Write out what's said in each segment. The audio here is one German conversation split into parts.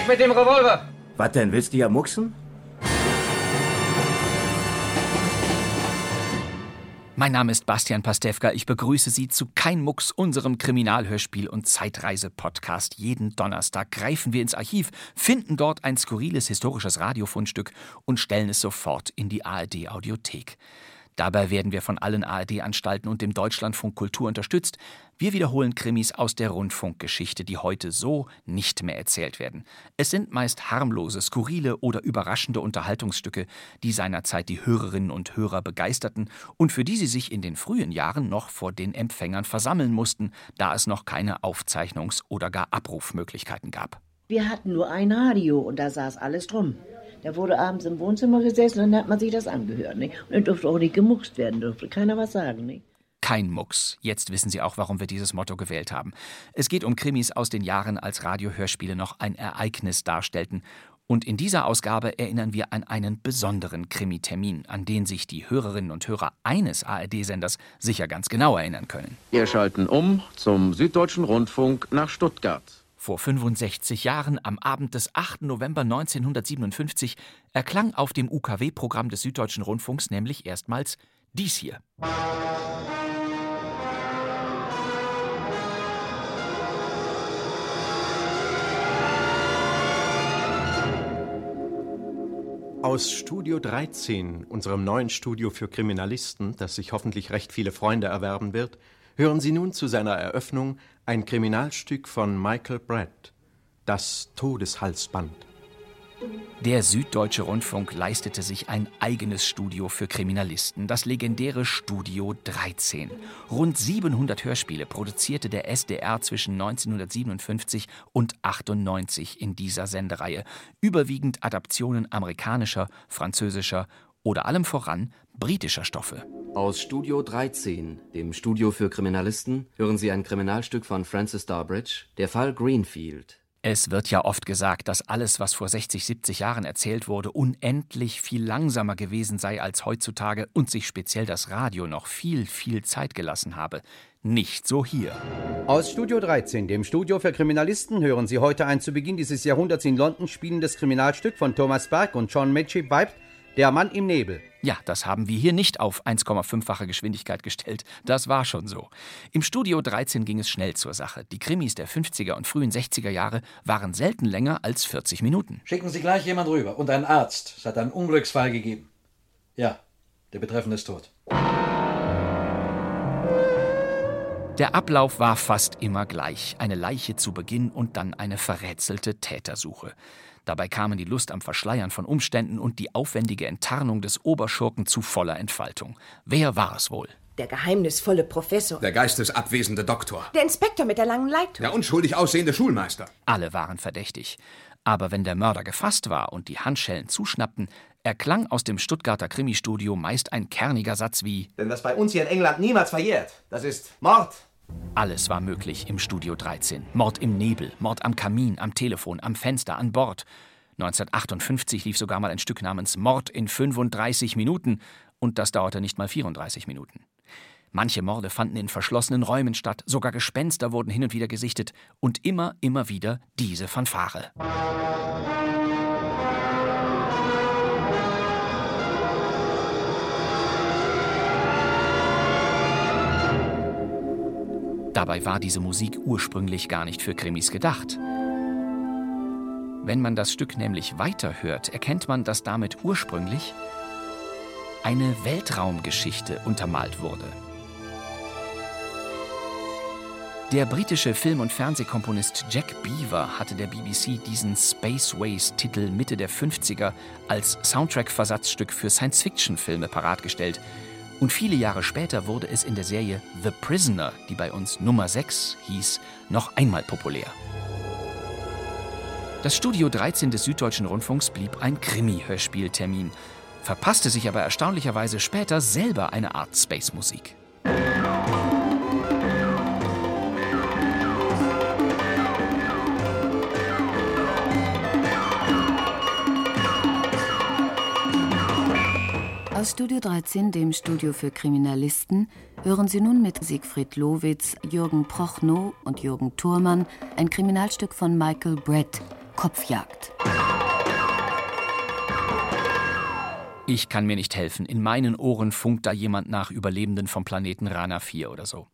Weg mit dem Revolver! Was denn, willst du ja mucksen? Mein Name ist Bastian Pastewka. Ich begrüße Sie zu Kein Mucks, unserem Kriminalhörspiel- und Zeitreise-Podcast. Jeden Donnerstag greifen wir ins Archiv, finden dort ein skurriles historisches Radiofundstück und stellen es sofort in die ARD-Audiothek. Dabei werden wir von allen ARD-Anstalten und dem Deutschlandfunk Kultur unterstützt. Wir wiederholen Krimis aus der Rundfunkgeschichte, die heute so nicht mehr erzählt werden. Es sind meist harmlose, skurrile oder überraschende Unterhaltungsstücke, die seinerzeit die Hörerinnen und Hörer begeisterten und für die sie sich in den frühen Jahren noch vor den Empfängern versammeln mussten, da es noch keine Aufzeichnungs- oder gar Abrufmöglichkeiten gab. Wir hatten nur ein Radio und da saß alles drum. Da wurde abends im Wohnzimmer gesessen und dann hat man sich das angehört. Nicht? Und dann durfte auch nicht gemuckst werden, durfte keiner was sagen. Nicht? Kein Mucks. Jetzt wissen Sie auch, warum wir dieses Motto gewählt haben. Es geht um Krimis aus den Jahren, als Radiohörspiele noch ein Ereignis darstellten. Und in dieser Ausgabe erinnern wir an einen besonderen Krimi-Termin, an den sich die Hörerinnen und Hörer eines ARD-Senders sicher ganz genau erinnern können. Wir schalten um zum Süddeutschen Rundfunk nach Stuttgart. Vor 65 Jahren, am Abend des 8. November 1957, erklang auf dem UKW-Programm des Süddeutschen Rundfunks nämlich erstmals dies hier. Aus Studio 13, unserem neuen Studio für Kriminalisten, das sich hoffentlich recht viele Freunde erwerben wird, hören Sie nun zu seiner Eröffnung ein Kriminalstück von Michael Brett, Das Todeshalsband. Der Süddeutsche Rundfunk leistete sich ein eigenes Studio für Kriminalisten, das legendäre Studio 13. Rund 700 Hörspiele produzierte der SDR zwischen 1957 und 98 in dieser Sendereihe, überwiegend Adaptionen amerikanischer, französischer oder allem voran britischer Stoffe. Aus Studio 13, dem Studio für Kriminalisten, hören Sie ein Kriminalstück von Francis Starbridge, der Fall Greenfield. Es wird ja oft gesagt, dass alles, was vor 60, 70 Jahren erzählt wurde, unendlich viel langsamer gewesen sei als heutzutage und sich speziell das Radio noch viel, viel Zeit gelassen habe. Nicht so hier. Aus Studio 13, dem Studio für Kriminalisten, hören Sie heute ein zu Beginn dieses Jahrhunderts in London spielendes Kriminalstück von Thomas Berg und John Mitchell bleibt Der Mann im Nebel. Ja, das haben wir hier nicht auf 1,5-fache Geschwindigkeit gestellt. Das war schon so. Im Studio 13 ging es schnell zur Sache. Die Krimis der 50er und frühen 60er Jahre waren selten länger als 40 Minuten. Schicken Sie gleich jemand rüber und einen Arzt. Es hat einen Unglücksfall gegeben. Ja, der Betreffende ist tot. Der Ablauf war fast immer gleich. Eine Leiche zu Beginn und dann eine verrätselte Tätersuche. Dabei kamen die Lust am Verschleiern von Umständen und die aufwendige Enttarnung des Oberschurken zu voller Entfaltung. Wer war es wohl? Der geheimnisvolle Professor. Der geistesabwesende Doktor. Der Inspektor mit der langen Leitung. Der unschuldig aussehende Schulmeister. Alle waren verdächtig. Aber wenn der Mörder gefasst war und die Handschellen zuschnappten, erklang aus dem Stuttgarter Krimistudio meist ein kerniger Satz wie Denn was bei uns hier in England niemals verjährt, das ist Mord. Alles war möglich im Studio 13. Mord im Nebel, Mord am Kamin, am Telefon, am Fenster, an Bord. 1958 lief sogar mal ein Stück namens Mord in 35 Minuten und das dauerte nicht mal 34 Minuten. Manche Morde fanden in verschlossenen Räumen statt, sogar Gespenster wurden hin und wieder gesichtet und immer, immer wieder diese Fanfare. Dabei war diese Musik ursprünglich gar nicht für Krimis gedacht. Wenn man das Stück nämlich weiterhört, erkennt man, dass damit ursprünglich eine Weltraumgeschichte untermalt wurde. Der britische Film- und Fernsehkomponist Jack Beaver hatte der BBC diesen Spaceways-Titel Mitte der 50er als Soundtrack-Versatzstück für Science-Fiction-Filme paratgestellt. Und viele Jahre später wurde es in der Serie The Prisoner, die bei uns Nummer 6 hieß, noch einmal populär. Das Studio 13 des Süddeutschen Rundfunks blieb ein Krimi-Hörspieltermin, verpasste sich aber erstaunlicherweise später selber eine Art Space-Musik. Aus Studio 13, dem Studio für Kriminalisten, hören Sie nun mit Siegfried Lowitz, Jürgen Prochnow und Jürgen Thurmann ein Kriminalstück von Michael Brett, Kopfjagd. Ich kann mir nicht helfen. In meinen Ohren funkt da jemand nach Überlebenden vom Planeten Rana 4 oder so.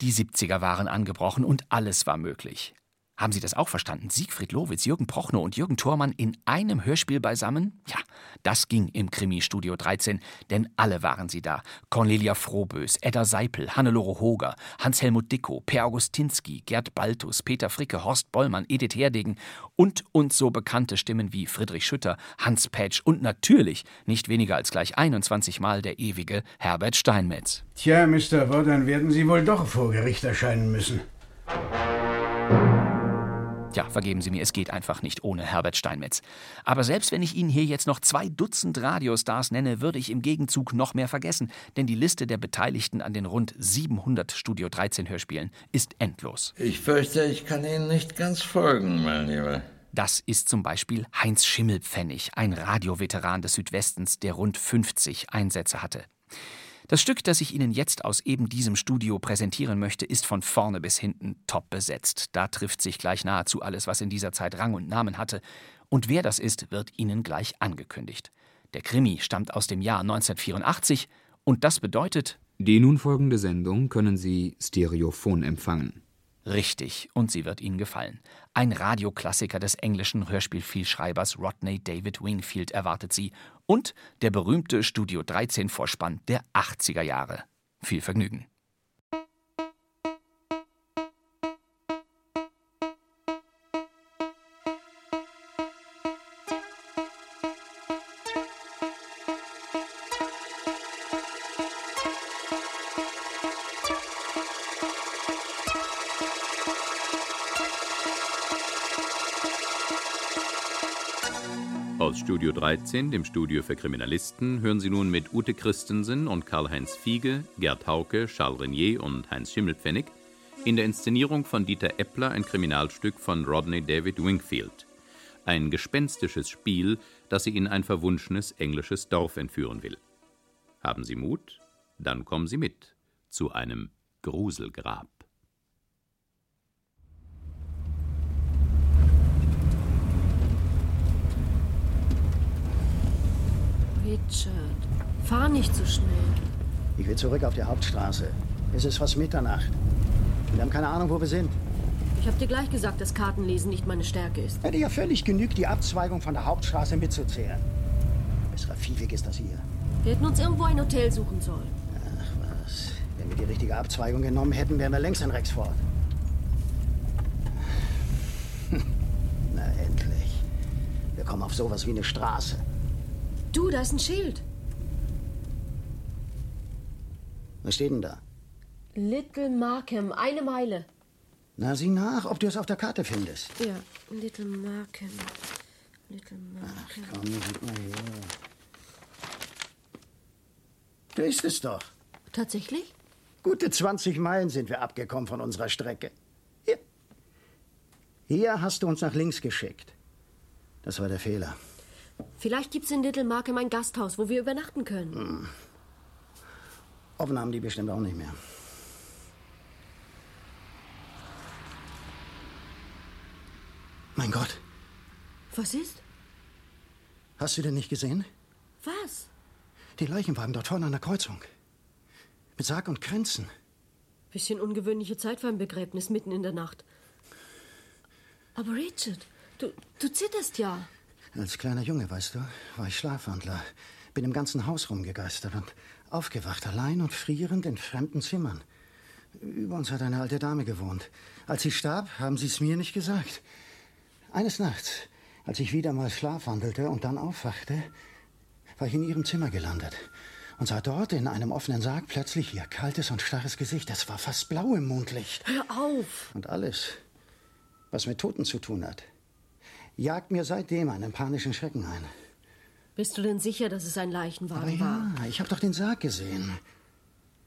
Die 70er waren angebrochen und alles war möglich. Haben Sie das auch verstanden? Siegfried Lowitz, Jürgen Prochnow und Jürgen Thormann in einem Hörspiel beisammen? Ja, das ging im Krimi-Studio 13, denn alle waren sie da. Cornelia Frohbös, Edda Seipel, Hannelore Hoger, Hans-Helmut Dickow, Per Augustinski, Gerd Baltus, Peter Fricke, Horst Bollmann, Edith Herdegen und uns so bekannte Stimmen wie Friedrich Schütter, Hans Petsch und natürlich nicht weniger als gleich 21 Mal der ewige Herbert Steinmetz. Tja, Mr. Wood, dann werden Sie wohl doch vor Gericht erscheinen müssen. Ja, vergeben Sie mir, es geht einfach nicht ohne Herbert Steinmetz. Aber selbst wenn ich Ihnen hier jetzt noch zwei Dutzend Radiostars nenne, würde ich im Gegenzug noch mehr vergessen, denn die Liste der Beteiligten an den rund 700 Studio 13 Hörspielen ist endlos. Ich fürchte, ich kann Ihnen nicht ganz folgen, mein Lieber. Das ist zum Beispiel Heinz Schimmelpfennig, ein Radioveteran des Südwestens, der rund 50 Einsätze hatte. Das Stück, das ich Ihnen jetzt aus eben diesem Studio präsentieren möchte, ist von vorne bis hinten top besetzt. Da trifft sich gleich nahezu alles, was in dieser Zeit Rang und Namen hatte. Und wer das ist, wird Ihnen gleich angekündigt. Der Krimi stammt aus dem Jahr 1984 und das bedeutet. Die nun folgende Sendung können Sie stereophon empfangen. Richtig, und sie wird Ihnen gefallen. Ein Radioklassiker des englischen Hörspielvielschreibers Rodney David Wingfield erwartet Sie und der berühmte Studio 13 Vorspann der 80er Jahre. Viel Vergnügen. Studio 13, dem Studio für Kriminalisten, hören Sie nun mit Ute Christensen und Karl-Heinz Fiege, Gerd Hauke, Charles Renier und Heinz Schimmelpfennig in der Inszenierung von Dieter Eppler ein Kriminalstück von Rodney David Wingfield. Ein gespenstisches Spiel, das Sie in ein verwunschenes englisches Dorf entführen will. Haben Sie Mut? Dann kommen Sie mit zu einem Gruselgrab. Richard, fahr nicht so schnell. Ich will zurück auf die Hauptstraße. Es ist fast Mitternacht. Wir haben keine Ahnung, wo wir sind. Ich habe dir gleich gesagt, dass Kartenlesen nicht meine Stärke ist. Hätte ja völlig genügt, die Abzweigung von der Hauptstraße mitzuzählen. Besserer Viehweg ist das hier. Wir hätten uns irgendwo ein Hotel suchen sollen. Ach was. Wenn wir die richtige Abzweigung genommen hätten, wären wir längst in Rexford. Na endlich. Wir kommen auf sowas wie eine Straße. Du, da ist ein Schild. Was steht denn da? Little Markham, eine Meile. Na, sieh nach, ob du es auf der Karte findest. Ja, Little Markham. Little Markham. Ach komm, gib mal her. Da ist es doch. Tatsächlich? Gute 20 Meilen sind wir abgekommen von unserer Strecke. Hier. Hier hast du uns nach links geschickt. Das war der Fehler. Vielleicht gibt's in Little Markham ein Gasthaus, wo wir übernachten können. Hm. Offen haben die bestimmt auch nicht mehr. Mein Gott. Was ist? Hast du denn nicht gesehen? Was? Die Leichenwagen dort vorne an der Kreuzung. Mit Sarg und Kränzen. Bisschen ungewöhnliche Zeit für ein Begräbnis mitten in der Nacht. Aber Richard, du, du zitterst ja. Als kleiner Junge, weißt du, war ich Schlafwandler. Bin im ganzen Haus rumgegeistert und aufgewacht, allein und frierend in fremden Zimmern. Über uns hat eine alte Dame gewohnt. Als sie starb, haben sie es mir nicht gesagt. Eines Nachts, als ich wieder mal schlafwandelte und dann aufwachte, war ich in ihrem Zimmer gelandet und sah dort in einem offenen Sarg plötzlich ihr kaltes und starres Gesicht. Es war fast blau im Mondlicht. Hör auf! Und alles, was mit Toten zu tun hat. Jagt mir seitdem einen panischen Schrecken ein. Bist du denn sicher, dass es ein Leichenwagen Aber war? ja, ich habe doch den Sarg gesehen.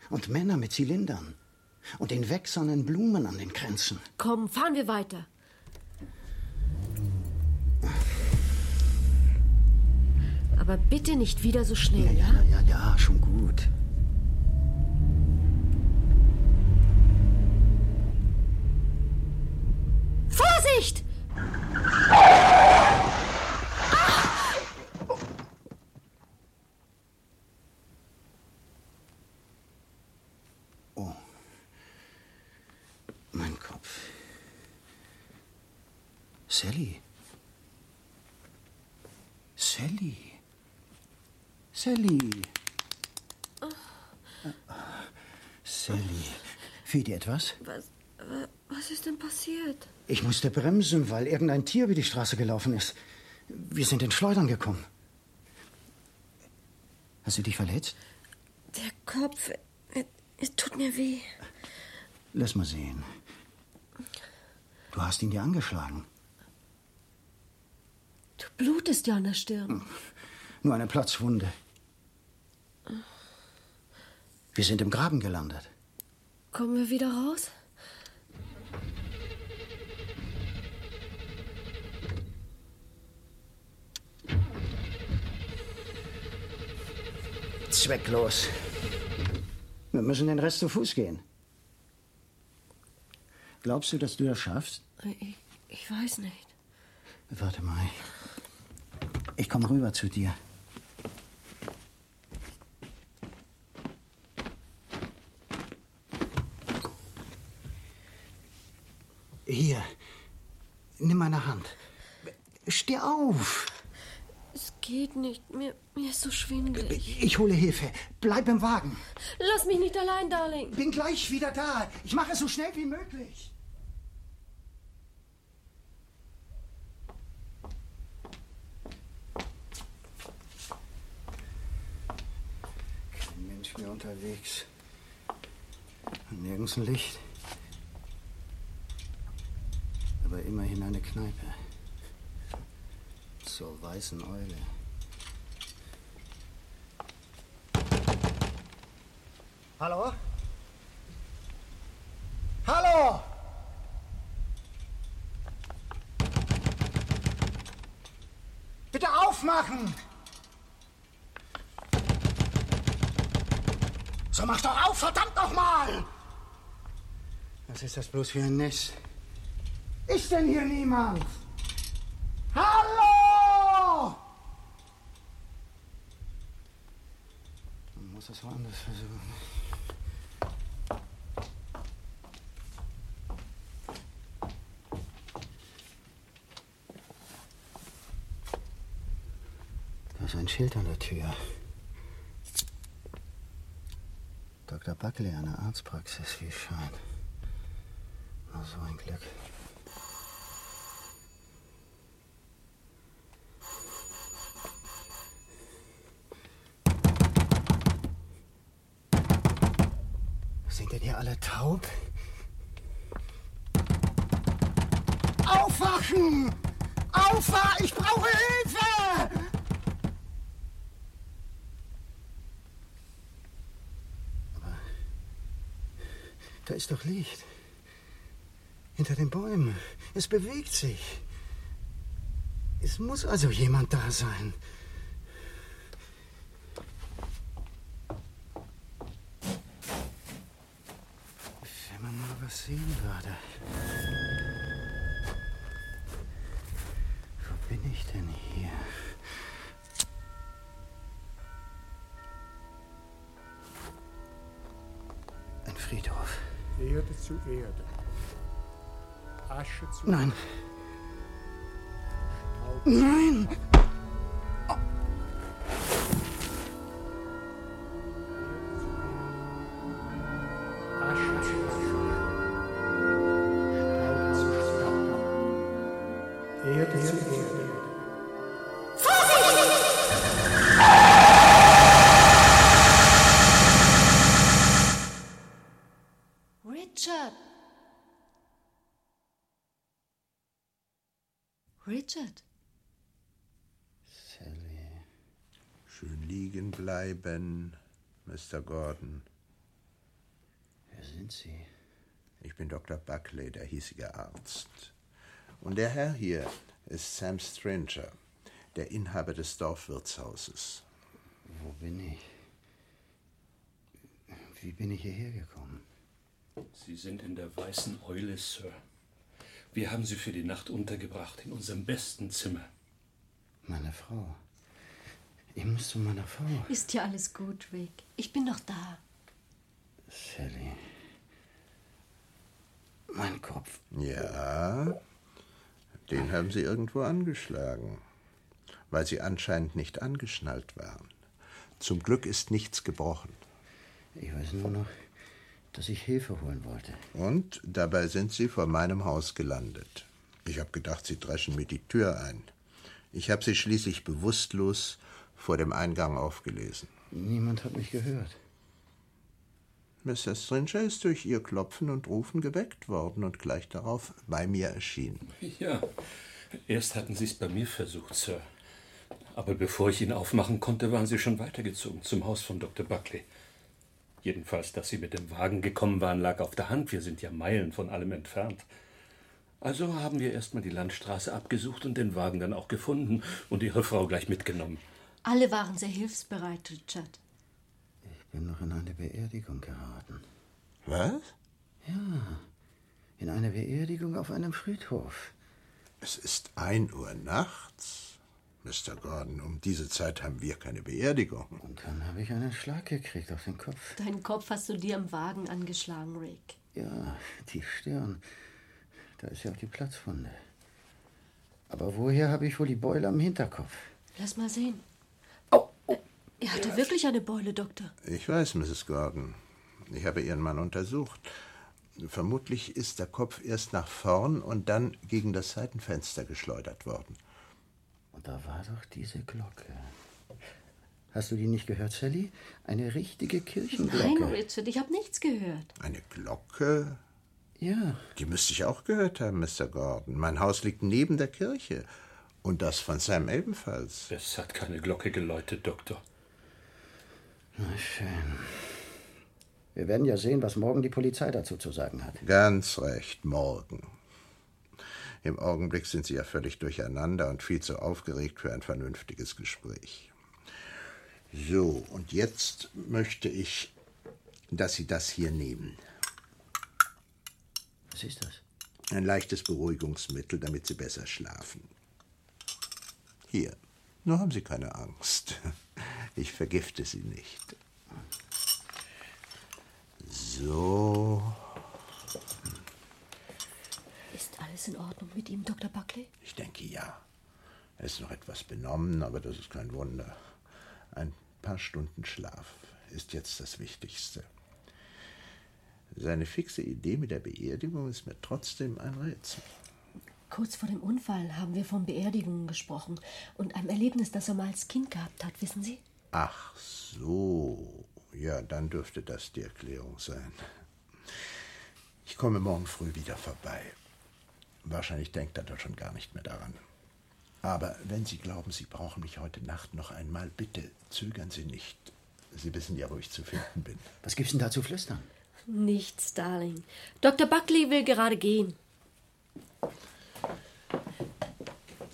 Und Männer mit Zylindern. Und den wächsernen Blumen an den Kränzen. Komm, fahren wir weiter. Aber bitte nicht wieder so schnell, ja? Ja, ja, ja, schon gut. Vorsicht! Oh. Mein Kopf. Sally. Sally. Sally. Sally. Fehlt dir etwas? Was, wa- was ist denn passiert? Ich musste bremsen, weil irgendein Tier über die Straße gelaufen ist. Wir sind in Schleudern gekommen. Hast du dich verletzt? Der Kopf, er, es tut mir weh. Lass mal sehen. Du hast ihn dir angeschlagen. Du blutest ja an der Stirn. Nur eine Platzwunde. Wir sind im Graben gelandet. Kommen wir wieder raus? Zwecklos. Wir müssen den Rest zu Fuß gehen. Glaubst du, dass du das schaffst? Ich, ich weiß nicht. Warte mal. Ich komme rüber zu dir. Hier. Nimm meine Hand. Steh auf. Es geht nicht. Mir, mir ist so schwindelig. Ich hole Hilfe. Bleib im Wagen. Lass mich nicht allein, Darling. Bin gleich wieder da. Ich mache es so schnell wie möglich. Kein Mensch mehr unterwegs. Nirgends ein Licht. Aber immerhin eine Kneipe. Zur weißen Eule. Hallo? Hallo! Bitte aufmachen! So mach doch auf, verdammt noch mal! Was ist das bloß für ein Nest? Ist denn hier niemand? Hallo! Man muss das woanders versuchen. Da ist ein Schild an der Tür. Dr. Buckley, eine Arztpraxis, wie es scheint. Na, so ein Glück. Sind denn hier alle taub? Aufwachen! Aufwachen! Ich brauche Hilfe! Aber da ist doch Licht. Hinter den Bäumen. Es bewegt sich. Es muss also jemand da sein. Wenn man mal was sehen würde. Nein. Nein! Erde zu Erde. Richard! Sally. Schön liegen bleiben, Mr. Gordon. Wer sind Sie? Ich bin Dr. Buckley, der hiesige Arzt. Und der Herr hier ist Sam Stranger, der Inhaber des Dorfwirtshauses. Wo bin ich? Wie bin ich hierher gekommen? Sie sind in der Weißen Eule, Sir. Wir haben Sie für die Nacht untergebracht, in unserem besten Zimmer. Meine Frau. Ich muss zu meiner Frau. Ist ja alles gut, Rick. Ich bin doch da. Sally. Mein Kopf. Ja, den haben Sie irgendwo angeschlagen, weil Sie anscheinend nicht angeschnallt waren. Zum Glück ist nichts gebrochen. Ich weiß nur noch, dass ich Hilfe holen wollte. Und dabei sind Sie vor meinem Haus gelandet. Ich habe gedacht, Sie dreschen mir die Tür ein. Ich habe Sie schließlich bewusstlos vor dem Eingang aufgelesen. Niemand hat mich gehört. Mr. Stringer ist durch Ihr Klopfen und Rufen geweckt worden und gleich darauf bei mir erschienen. Ja, erst hatten Sie es bei mir versucht, Sir. Aber bevor ich ihn aufmachen konnte, waren Sie schon weitergezogen zum Haus von Dr. Buckley. Jedenfalls, dass Sie mit dem Wagen gekommen waren, lag auf der Hand. Wir sind ja Meilen von allem entfernt. Also haben wir erstmal die Landstraße abgesucht und den Wagen dann auch gefunden und Ihre Frau gleich mitgenommen. Alle waren sehr hilfsbereit, Richard. Ich bin noch in eine Beerdigung geraten. Was? Ja, in eine Beerdigung auf einem Friedhof. Es ist ein Uhr nachts. Mr. Gordon, um diese Zeit haben wir keine Beerdigung. Und dann habe ich einen Schlag gekriegt auf den Kopf. Deinen Kopf hast du dir am Wagen angeschlagen, Rick. Ja, die Stirn. Da ist ja auch die Platzwunde. Aber woher habe ich wohl die Beule am Hinterkopf? Lass mal sehen. Oh, Er hatte wirklich eine Beule, Doktor. Ich weiß, Mrs. Gordon. Ich habe Ihren Mann untersucht. Vermutlich ist der Kopf erst nach vorn und dann gegen das Seitenfenster geschleudert worden. Und da war doch diese Glocke. Hast du die nicht gehört, Sally? Eine richtige Kirchenglocke. Nein, Richard, ich habe nichts gehört. Eine Glocke? Ja. Die müsste ich auch gehört haben, Mr. Gordon. Mein Haus liegt neben der Kirche. Und das von Sam ebenfalls. Es hat keine Glocke geläutet, Doktor. Na schön. Wir werden ja sehen, was morgen die Polizei dazu zu sagen hat. Ganz recht, morgen. Im Augenblick sind Sie ja völlig durcheinander und viel zu aufgeregt für ein vernünftiges Gespräch. So, und jetzt möchte ich, dass Sie das hier nehmen. Was ist das? Ein leichtes Beruhigungsmittel, damit Sie besser schlafen. Hier, nur haben Sie keine Angst. Ich vergifte Sie nicht. So. Ist alles in Ordnung mit ihm, Dr. Buckley? Ich denke ja. Er ist noch etwas benommen, aber das ist kein Wunder. Ein paar Stunden Schlaf ist jetzt das Wichtigste. Seine fixe Idee mit der Beerdigung ist mir trotzdem ein Rätsel. Kurz vor dem Unfall haben wir von Beerdigungen gesprochen und einem Erlebnis, das er mal als Kind gehabt hat, wissen Sie? Ach so. Ja, dann dürfte das die Erklärung sein. Ich komme morgen früh wieder vorbei. Wahrscheinlich denkt er da schon gar nicht mehr daran. Aber wenn Sie glauben, Sie brauchen mich heute Nacht noch einmal, bitte zögern Sie nicht. Sie wissen ja, wo ich zu finden bin. Was gibt's denn da zu flüstern? Nichts, Darling. Dr. Buckley will gerade gehen.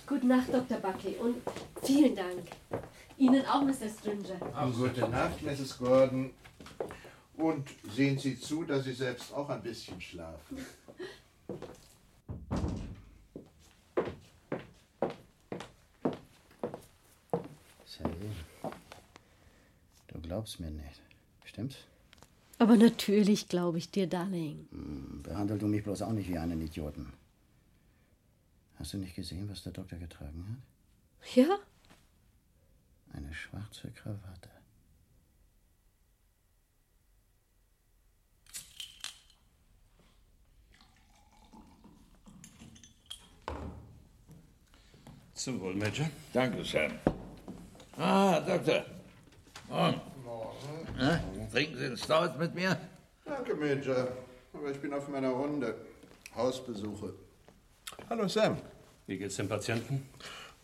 Gute Nacht, Dr. Buckley, und vielen Dank. Ihnen auch, Mr. Stringer. Gute Nacht, Mrs. Gordon. Und sehen Sie zu, dass Sie selbst auch ein bisschen schlafen. Sally, du glaubst mir nicht. Stimmt's? Aber natürlich glaube ich dir, Darling. Hm, Behandel du mich bloß auch nicht wie einen Idioten. Hast du nicht gesehen, was der Doktor getragen hat? Ja? Eine schwarze Krawatte. Zum Wohl, Major. Danke, Sam. Ah, Doktor. Morgen. Na, trinken Sie einen Stout mit mir? Danke, Major. Aber ich bin auf meiner Runde. Hausbesuche. Hallo, Sam. Wie geht's dem Patienten?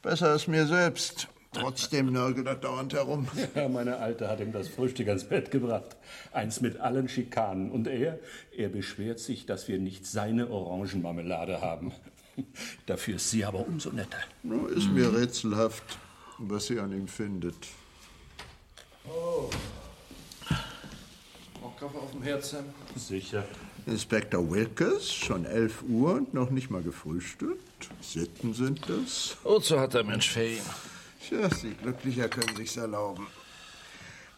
Besser als mir selbst. Trotzdem nörgelt er dauernd herum. Ja, meine Alte hat ihm das Frühstück ans Bett gebracht. Eins mit allen Schikanen. Und er, er beschwert sich, dass wir nicht seine Orangenmarmelade haben. Dafür ist sie aber umso netter. Nur ist mir rätselhaft, was sie an ihm findet. Oh. Kaffee auf dem Herd, Sam? Sicher. Inspektor Wilkes, schon 11 Uhr und noch nicht mal gefrühstückt. Sitten sind das. Wozu hat der Mensch Ferien? Tja, Sie Glücklicher können sich's erlauben.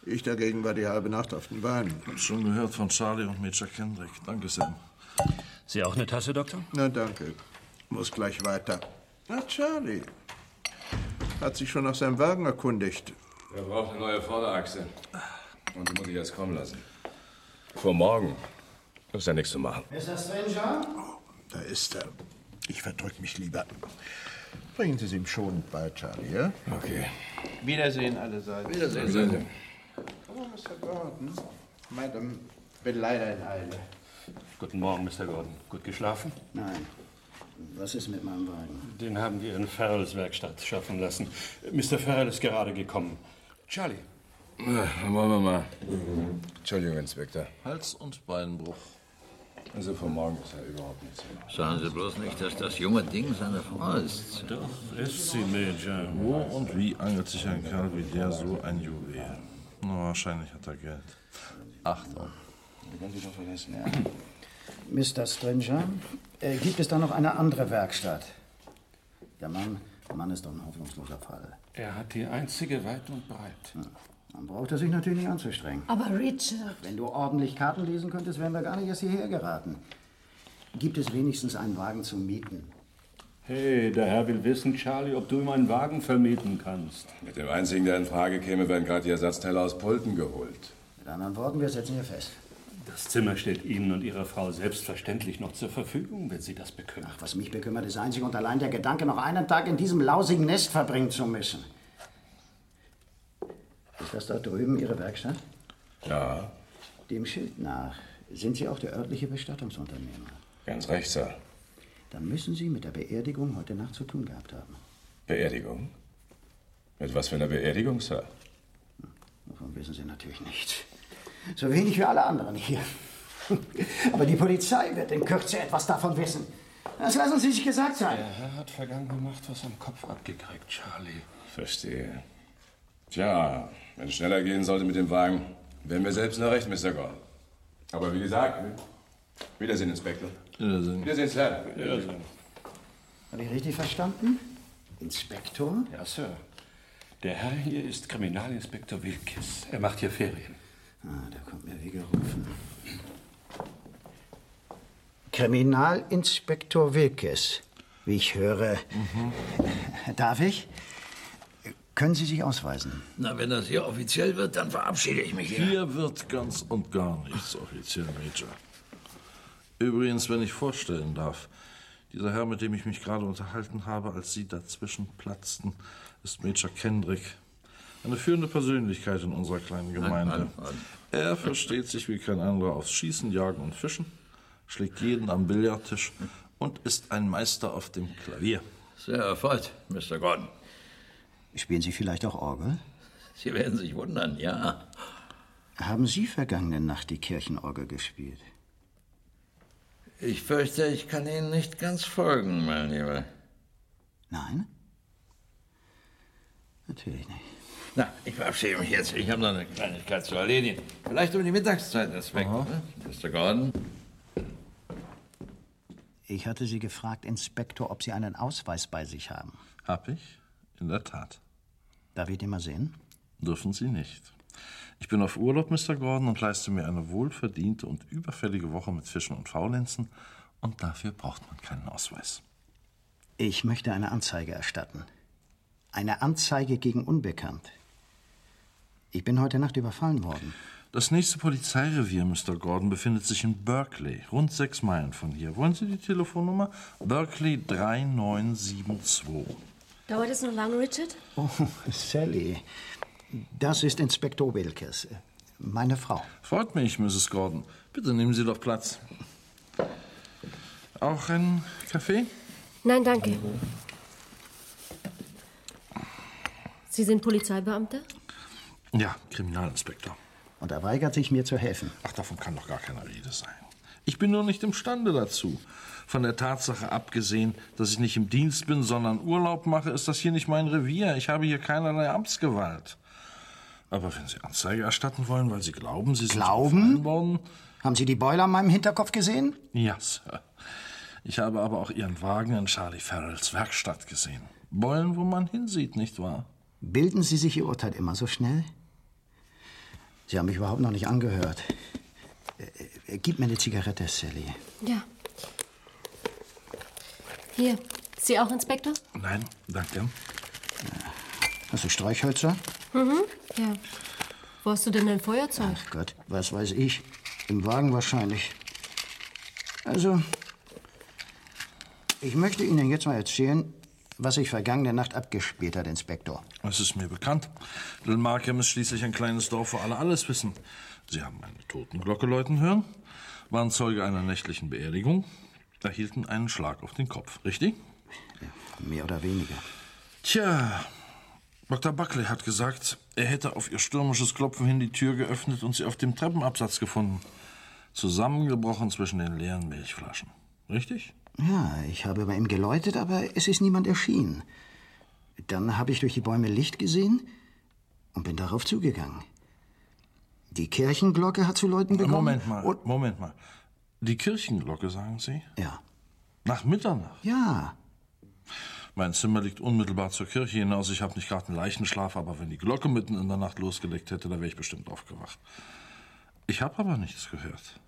Ich dagegen war die halbe Nacht auf den Beinen. Schon gehört von Charlie und Major Kendrick. Danke, Sam. Sie auch eine Tasse, Doktor? Na, danke. Muss gleich weiter. Na, Charlie. Hat sich schon nach seinem Wagen erkundigt. Er braucht eine neue Vorderachse. Und die muss ich erst kommen lassen. Vor morgen. Ist ja nichts zu machen. Mr. Stranger? Da ist er. Ich verdrück mich lieber. Bringen Sie es ihm schonend bei, Charlie, ja? Okay. Wiedersehen allerseits. Wiedersehen. Wiedersehen. Oh, Mr. Gordon. Madam, bin leider in Eile. Guten Morgen, Mr. Gordon. Gut geschlafen? Nein. Was ist mit meinem Wagen? Den haben wir in Farrells Werkstatt schaffen lassen. Mr. Farrell ist gerade gekommen. Charlie. Dann wollen wir mal. Entschuldigung, Inspektor. Hals- und Beinbruch. Also von morgen ist er überhaupt nichts. Sagen Sie bloß nicht, dass das junge Ding seine Frau ist. Doch, ist sie, Major. Wo und wie angelt sich ein Kerl wie der so ein Juwel? Na, wahrscheinlich hat er Geld. Achtung. Können Sie doch vergessen, ja. Mr. Stranger, äh, gibt es da noch eine andere Werkstatt? Der Mann, der Mann ist doch ein hoffnungsloser Fall. Er hat die einzige weit und breit. Dann braucht er sich natürlich nicht anzustrengen. Aber Richard. Wenn du ordentlich Karten lesen könntest, wären wir gar nicht erst hierher geraten. Gibt es wenigstens einen Wagen zum Mieten? Hey, der Herr will wissen, Charlie, ob du ihm einen Wagen vermieten kannst. Mit dem einzigen, der in Frage käme, werden gerade die Ersatzteile aus Pulten geholt. Mit anderen Worten, wir setzen hier fest. Das Zimmer steht Ihnen und Ihrer Frau selbstverständlich noch zur Verfügung, wenn Sie das bekümmert. Ach, was mich bekümmert, ist einzig und allein der Gedanke, noch einen Tag in diesem lausigen Nest verbringen zu müssen. Ist das dort drüben Ihre Werkstatt? Ja, Dem Schild nach sind Sie auch der örtliche Bestattungsunternehmer. ganz recht, Sir. Dann müssen Sie mit der Beerdigung heute Nacht zu tun gehabt haben. Beerdigung? Mit was für einer Beerdigung, Sir? Davon wissen Sie natürlich nichts. So wenig wie alle anderen hier. Aber die Polizei wird in Kürze etwas davon wissen. Das lassen Sie sich gesagt sein. Der Herr hat vergangene Nacht was am Kopf abgekriegt, Charlie. Verstehe. Tja, wenn es schneller gehen sollte mit dem Wagen, wären wir selbst noch recht, Mr. Gordon. Aber wie gesagt, Wiedersehen, Inspektor. Wiedersehen. Wiedersehen, Sir. Wiedersehen. Habe ich richtig verstanden? Inspektor? Ja, Sir. Der Herr hier ist Kriminalinspektor Wilkes. Er macht hier Ferien. Ah, der kommt mir wie gerufen. Kriminalinspektor Wilkes, wie ich höre. Darf ich? Können Sie sich ausweisen? Na, wenn das hier offiziell wird, dann verabschiede ich mich hier. Hier wird ganz und gar nichts offiziell, Major. Übrigens, wenn ich vorstellen darf, dieser Herr, mit dem ich mich gerade unterhalten habe, als Sie dazwischen platzten, ist Major Kendrick. Eine führende Persönlichkeit in unserer kleinen Gemeinde. Mann, Mann, Mann. Er versteht sich wie kein anderer aufs Schießen, Jagen und Fischen, schlägt jeden am Billardtisch und ist ein Meister auf dem Klavier. Sehr erfreut, Mr. Gordon. Spielen Sie vielleicht auch Orgel? Sie werden sich wundern, ja. Haben Sie vergangene Nacht die Kirchenorgel gespielt? Ich fürchte, ich kann Ihnen nicht ganz folgen, mein Lieber. Nein? Natürlich nicht. Na, ich verabschiede mich jetzt. Ich habe noch eine Kleinigkeit zu erledigen. Vielleicht um die Mittagszeit, Inspektor. Ne? Mr. Gordon? Ich hatte Sie gefragt, Inspektor, ob Sie einen Ausweis bei sich haben. Hab ich? In der Tat. Darf ich den mal sehen? Dürfen Sie nicht. Ich bin auf Urlaub, Mr. Gordon, und leiste mir eine wohlverdiente und überfällige Woche mit Fischen und Faulenzen. Und dafür braucht man keinen Ausweis. Ich möchte eine Anzeige erstatten. Eine Anzeige gegen Unbekannt. Ich bin heute Nacht überfallen worden. Das nächste Polizeirevier, Mr. Gordon, befindet sich in Berkeley, rund sechs Meilen von hier. Wollen Sie die Telefonnummer? Berkeley 3972. Dauert es noch lange, Richard? Oh, Sally. Das ist Inspektor Wilkes, meine Frau. Freut mich, Mrs. Gordon. Bitte nehmen Sie doch Platz. Auch ein Kaffee? Nein, danke. Sie sind Polizeibeamter? Ja, Kriminalinspektor. Und er weigert sich, mir zu helfen. Ach, davon kann doch gar keine Rede sein. Ich bin nur nicht imstande dazu. Von der Tatsache abgesehen, dass ich nicht im Dienst bin, sondern Urlaub mache, ist das hier nicht mein Revier. Ich habe hier keinerlei Amtsgewalt. Aber wenn Sie Anzeige erstatten wollen, weil Sie glauben, Sie sind Glauben? worden... Haben Sie die Boiler an meinem Hinterkopf gesehen? Ja, Sir. Ich habe aber auch Ihren Wagen in Charlie Farrells Werkstatt gesehen. Beulen, wo man hinsieht, nicht wahr? Bilden Sie sich Ihr Urteil immer so schnell? Sie haben mich überhaupt noch nicht angehört. Äh, äh, Gib mir eine Zigarette, Sally. Ja. Hier. Sie auch, Inspektor? Nein, danke. Hast du Streichhölzer? Mhm. Ja. Wo hast du denn dein Feuerzeug? Ach Gott, was weiß ich. Im Wagen wahrscheinlich. Also, ich möchte Ihnen jetzt mal erzählen, was sich vergangene Nacht abgespielt hat, Inspektor. Es ist mir bekannt. Little Markham ist schließlich ein kleines Dorf, wo alle alles wissen. Sie haben eine Totenglocke läuten hören, waren Zeuge einer nächtlichen Beerdigung, erhielten einen Schlag auf den Kopf. Richtig? Mehr oder weniger. Tja, Dr. Buckley hat gesagt, er hätte auf ihr stürmisches Klopfen hin die Tür geöffnet und sie auf dem Treppenabsatz gefunden. Zusammengebrochen zwischen den leeren Milchflaschen. Richtig? Ja, ich habe bei ihm geläutet, aber es ist niemand erschienen. Dann habe ich durch die Bäume Licht gesehen und bin darauf zugegangen. Die Kirchenglocke hat zu läuten begonnen. Moment mal, Moment mal. Die Kirchenglocke, sagen Sie? Ja. Nach Mitternacht? Ja. Mein Zimmer liegt unmittelbar zur Kirche hinaus. Ich habe nicht gerade einen Leichenschlaf, aber wenn die Glocke mitten in der Nacht losgelegt hätte, dann wäre ich bestimmt aufgewacht. Ich habe aber nichts gehört.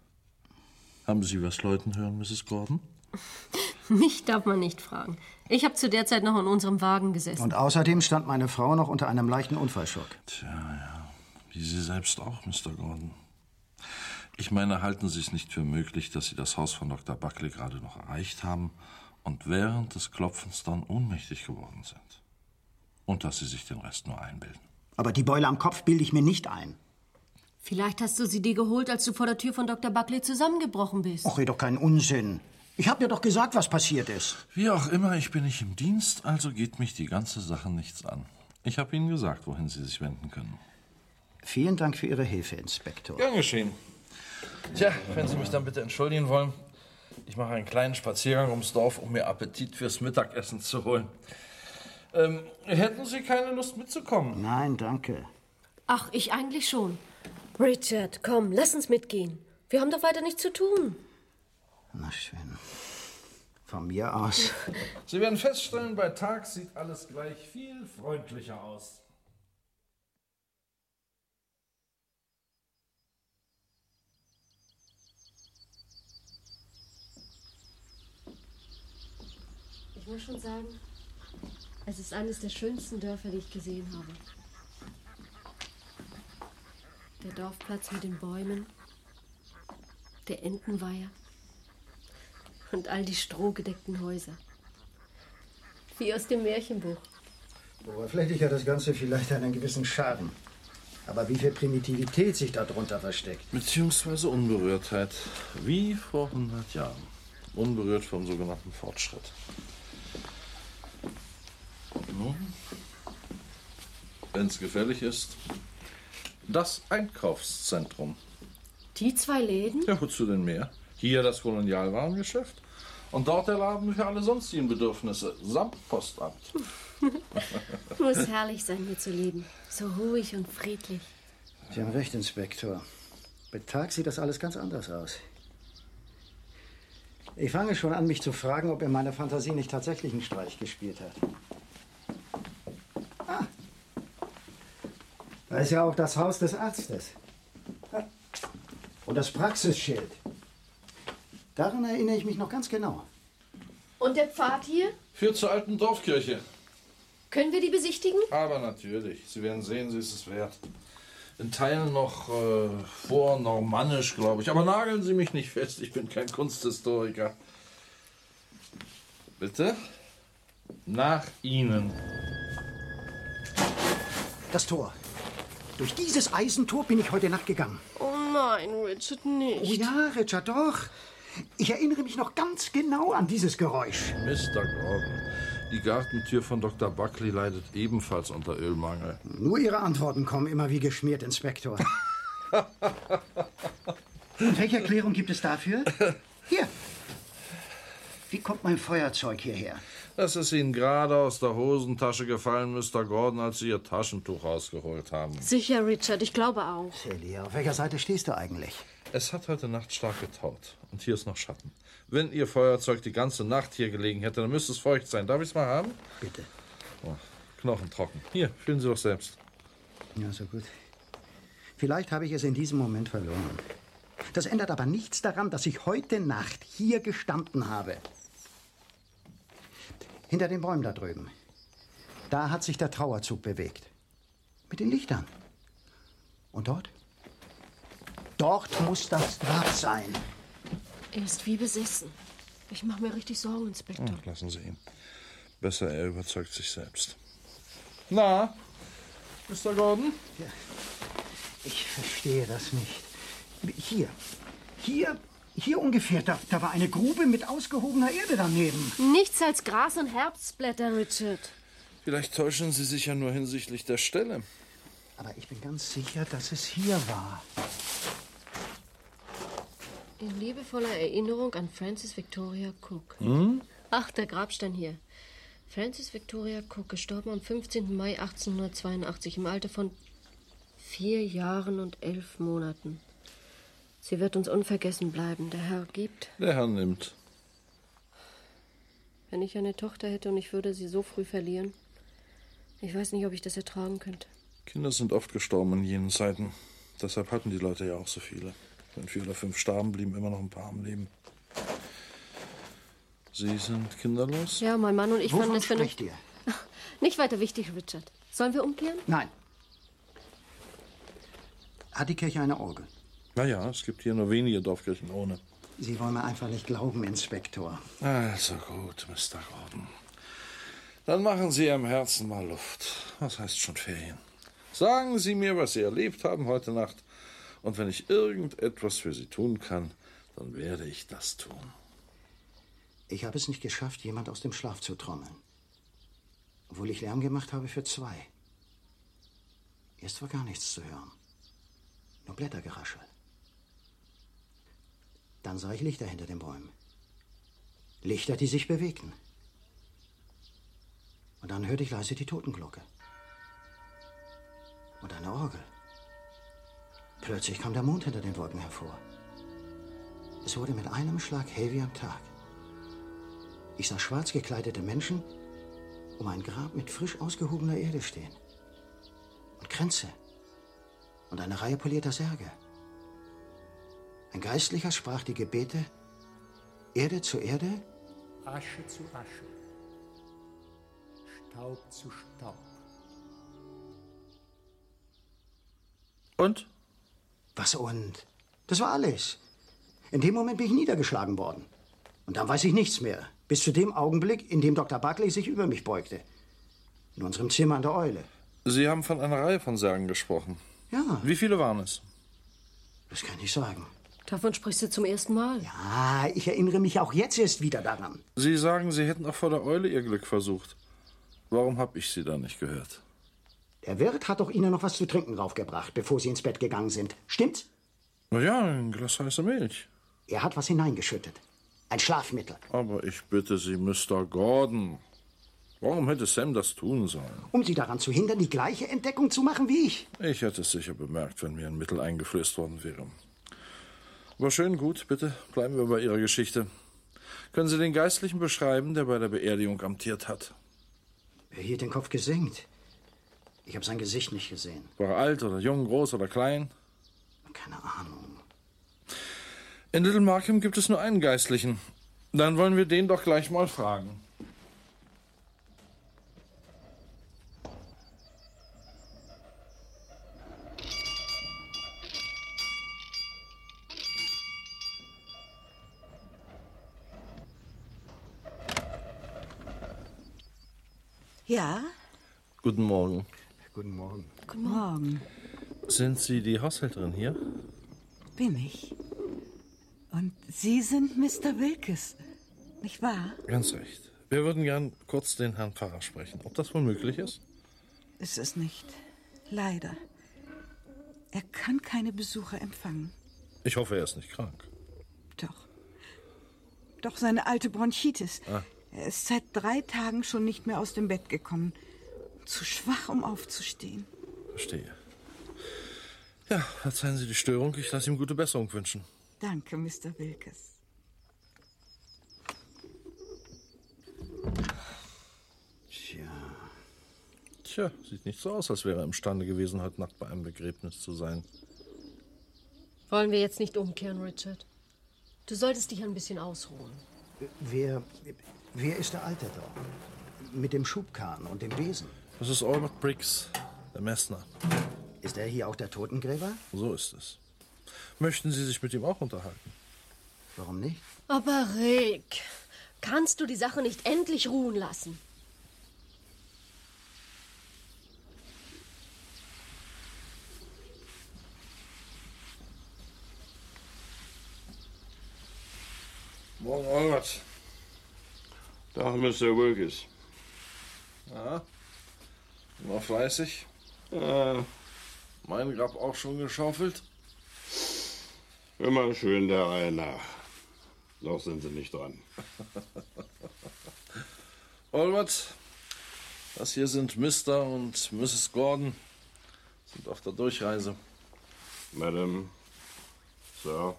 Haben Sie was läuten hören, Mrs. Gordon? Mich darf man nicht fragen. Ich habe zu der Zeit noch in unserem Wagen gesessen. Und außerdem stand meine Frau noch unter einem leichten Unfallschock. Tja, ja. Wie Sie selbst auch, Mr. Gordon. Ich meine, halten Sie es nicht für möglich, dass Sie das Haus von Dr. Buckley gerade noch erreicht haben und während des Klopfens dann ohnmächtig geworden sind? Und dass Sie sich den Rest nur einbilden. Aber die Beule am Kopf bilde ich mir nicht ein. Vielleicht hast du sie dir geholt, als du vor der Tür von Dr. Buckley zusammengebrochen bist. Och, red doch keinen Unsinn. Ich habe dir doch gesagt, was passiert ist. Wie auch immer, ich bin nicht im Dienst, also geht mich die ganze Sache nichts an. Ich habe Ihnen gesagt, wohin Sie sich wenden können. Vielen Dank für Ihre Hilfe, Inspektor. Gern geschehen. Tja, wenn Sie mich dann bitte entschuldigen wollen. Ich mache einen kleinen Spaziergang ums Dorf, um mir Appetit fürs Mittagessen zu holen. Ähm, hätten Sie keine Lust mitzukommen? Nein, danke. Ach, ich eigentlich schon. Richard, komm, lass uns mitgehen. Wir haben doch weiter nichts zu tun. Na schön. Von mir aus. Sie werden feststellen, bei Tag sieht alles gleich viel freundlicher aus. Ich muss schon sagen, es ist eines der schönsten Dörfer, die ich gesehen habe. Der Dorfplatz mit den Bäumen, der Entenweiher und all die strohgedeckten Häuser. Wie aus dem Märchenbuch. Oberflächlich hat das Ganze vielleicht einen gewissen Charme. Aber wie viel Primitivität sich darunter versteckt. Beziehungsweise Unberührtheit. Wie vor 100 Jahren. Unberührt vom sogenannten Fortschritt. Nun, wenn es gefällig ist, das Einkaufszentrum. Die zwei Läden? Ja, wozu denn mehr? Hier das Kolonialwarengeschäft und dort der Laden für alle sonstigen Bedürfnisse, samt Postamt. Muss herrlich sein, hier zu leben. So ruhig und friedlich. Sie haben recht, Inspektor. Bei Tag sieht das alles ganz anders aus. Ich fange schon an, mich zu fragen, ob er meine Fantasie nicht tatsächlich einen Streich gespielt hat. Da ist ja auch das Haus des Arztes. Und das Praxisschild. Daran erinnere ich mich noch ganz genau. Und der Pfad hier? Führt zur alten Dorfkirche. Können wir die besichtigen? Aber natürlich. Sie werden sehen, sie ist es wert. In Teilen noch äh, vornormannisch, glaube ich. Aber nageln Sie mich nicht fest, ich bin kein Kunsthistoriker. Bitte? Nach Ihnen. Das Tor. Durch dieses Eisentor bin ich heute Nacht gegangen. Oh nein, Richard, nicht. Oh ja, Richard, doch. Ich erinnere mich noch ganz genau an dieses Geräusch. Mr. Gordon, Die Gartentür von Dr. Buckley leidet ebenfalls unter Ölmangel. Nur Ihre Antworten kommen immer wie geschmiert, Inspektor. Und welche Erklärung gibt es dafür? Hier. Wie kommt mein Feuerzeug hierher? Das ist Ihnen gerade aus der Hosentasche gefallen, Mr. Gordon, als Sie Ihr Taschentuch rausgeholt haben. Sicher, Richard, ich glaube auch. Celia, auf welcher Seite stehst du eigentlich? Es hat heute Nacht stark getaut. Und hier ist noch Schatten. Wenn Ihr Feuerzeug die ganze Nacht hier gelegen hätte, dann müsste es feucht sein. Darf ich es mal haben? Bitte. Oh, Knochen trocken. Hier, fühlen Sie doch selbst. Ja, so gut. Vielleicht habe ich es in diesem Moment verloren. Das ändert aber nichts daran, dass ich heute Nacht hier gestanden habe. Hinter den Bäumen da drüben. Da hat sich der Trauerzug bewegt. Mit den Lichtern. Und dort? Dort muss das Grab sein. Er ist wie besessen. Ich mache mir richtig Sorgen, Inspektor. Ach, lassen Sie ihn. Besser, er überzeugt sich selbst. Na, Mr. Gordon? Ja. Ich verstehe das nicht. Hier, hier, hier ungefähr, da, da war eine Grube mit ausgehobener Erde daneben. Nichts als Gras und Herbstblätter, Richard. Vielleicht täuschen Sie sich ja nur hinsichtlich der Stelle. Aber ich bin ganz sicher, dass es hier war. In liebevoller Erinnerung an Francis Victoria Cook. Hm? Ach, der Grabstein hier. Francis Victoria Cook, gestorben am 15. Mai 1882 im Alter von vier Jahren und elf Monaten. Sie wird uns unvergessen bleiben. Der Herr gibt. Der Herr nimmt. Wenn ich eine Tochter hätte und ich würde sie so früh verlieren. Ich weiß nicht, ob ich das ertragen könnte. Kinder sind oft gestorben in jenen Zeiten. Deshalb hatten die Leute ja auch so viele. Wenn vier oder fünf starben, blieben immer noch ein paar am Leben. Sie sind kinderlos? Ja, mein Mann und ich Wovon fanden es für sprecht ihr? Nicht weiter wichtig, Richard. Sollen wir umkehren? Nein. Hat die Kirche eine Orgel? Naja, es gibt hier nur wenige Dorfkirchen ohne. Sie wollen mir einfach nicht glauben, Inspektor. Also gut, Mr. Gordon. Dann machen Sie Ihrem Herzen mal Luft. Was heißt schon Ferien? Sagen Sie mir, was Sie erlebt haben heute Nacht. Und wenn ich irgendetwas für Sie tun kann, dann werde ich das tun. Ich habe es nicht geschafft, jemand aus dem Schlaf zu trommeln. Obwohl ich Lärm gemacht habe für zwei. Erst war gar nichts zu hören. Nur Blättergeraschel. Dann sah ich Lichter hinter den Bäumen. Lichter, die sich bewegten. Und dann hörte ich leise die Totenglocke. Und eine Orgel. Plötzlich kam der Mond hinter den Wolken hervor. Es wurde mit einem Schlag hell wie am Tag. Ich sah schwarz gekleidete Menschen um ein Grab mit frisch ausgehobener Erde stehen. Und Kränze. Und eine Reihe polierter Särge. Ein Geistlicher sprach die Gebete Erde zu Erde, Asche zu Asche, Staub zu Staub. Und? Was und? Das war alles. In dem Moment bin ich niedergeschlagen worden. Und dann weiß ich nichts mehr. Bis zu dem Augenblick, in dem Dr. Buckley sich über mich beugte. In unserem Zimmer an der Eule. Sie haben von einer Reihe von Särgen gesprochen. Ja. Wie viele waren es? Das kann ich sagen. Davon sprichst du zum ersten Mal. Ah, ich erinnere mich auch jetzt erst wieder daran. Sie sagen, Sie hätten auch vor der Eule Ihr Glück versucht. Warum habe ich Sie da nicht gehört? Der Wirt hat doch Ihnen noch was zu trinken draufgebracht, bevor Sie ins Bett gegangen sind. Stimmt's? Na ja, ein Glas heiße Milch. Er hat was hineingeschüttet. Ein Schlafmittel. Aber ich bitte Sie, Mr. Gordon. Warum hätte Sam das tun sollen? Um Sie daran zu hindern, die gleiche Entdeckung zu machen wie ich. Ich hätte es sicher bemerkt, wenn mir ein Mittel eingeflößt worden wäre. Aber schön gut, bitte bleiben wir bei Ihrer Geschichte. Können Sie den Geistlichen beschreiben, der bei der Beerdigung amtiert hat? Er hielt den Kopf gesenkt. Ich habe sein Gesicht nicht gesehen. War er alt oder jung, groß oder klein? Keine Ahnung. In Little Markham gibt es nur einen Geistlichen. Dann wollen wir den doch gleich mal fragen. Ja, Guten Morgen. Guten Morgen. guten Morgen. Sind Sie die Haushälterin hier? Bin ich. Und Sie sind Mr. Wilkes, nicht wahr? Ganz recht. Wir würden gern kurz den Herrn Pfarrer sprechen. Ob das wohl möglich ist? Ist es nicht. Leider. Er kann keine Besucher empfangen. Ich hoffe, er ist nicht krank. Doch. Doch seine alte Bronchitis. Ah. Er ist seit drei Tagen schon nicht mehr aus dem Bett gekommen. Zu schwach, um aufzustehen. Verstehe. Ja, verzeihen Sie die Störung. Ich lasse ihm gute Besserung wünschen. Danke, Mr. Wilkes. Tja, sieht nicht so aus, als wäre er imstande gewesen, heute Nacht bei einem Begräbnis zu sein. Wollen wir jetzt nicht umkehren, Richard? Du solltest dich ein bisschen ausruhen. Wer, wer ist der Alte dort? Mit dem Schubkahn und dem Besen. Das ist Albert Briggs, der Messner. Ist er hier auch der Totengräber? So ist es. Möchten Sie sich mit ihm auch unterhalten? Warum nicht? Aber Rick, kannst du die Sache nicht endlich ruhen lassen? Morgen, Albert. Tag, Mr. Wilkes. Ja, immer fleißig. Äh, Mein Grab auch schon geschaufelt. immer schön der Reihe nach. Noch sind Sie nicht dran. Albert, das hier sind Mr. und Mrs. Gordon. Sind auf der Durchreise. Madam, Sir.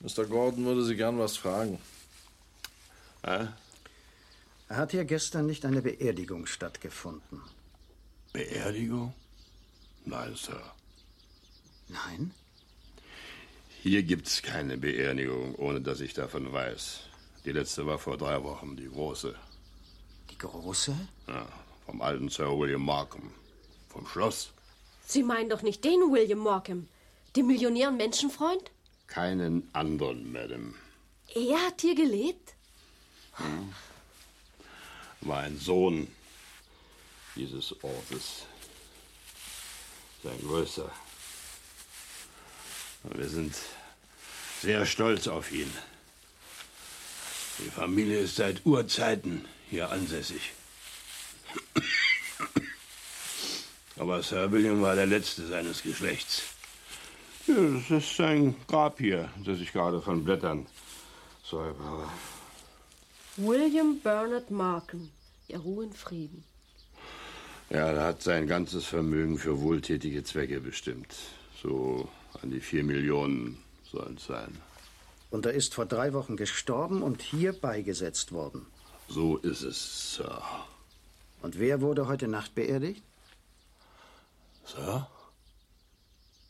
Mr. Gordon würde Sie gern was fragen. Äh? Hat hier gestern nicht eine Beerdigung stattgefunden? Beerdigung? Nein, Sir. Nein? Hier gibt's keine Beerdigung, ohne dass ich davon weiß. Die letzte war vor drei Wochen, die große. Die große? Ja, vom alten Sir William Markham. Vom Schloss. Sie meinen doch nicht den William Morcom, den Millionär und Menschenfreund? Keinen anderen, Madam. Er hat hier gelebt? Hm. War ein Sohn dieses Ortes. Sein größter. Und Wir sind sehr stolz auf ihn. Die Familie ist seit Urzeiten hier ansässig. Aber Sir William war der letzte seines Geschlechts. Ja, das ist sein Grab hier, das ich gerade von Blättern säubere. William Bernard Markham. Ja, Ruhe in Frieden. Ja, er hat sein ganzes Vermögen für wohltätige Zwecke bestimmt. So an die vier Millionen sollen es sein. Und er ist vor drei Wochen gestorben und hier beigesetzt worden. So ist es, Sir. Und wer wurde heute Nacht beerdigt? Sir?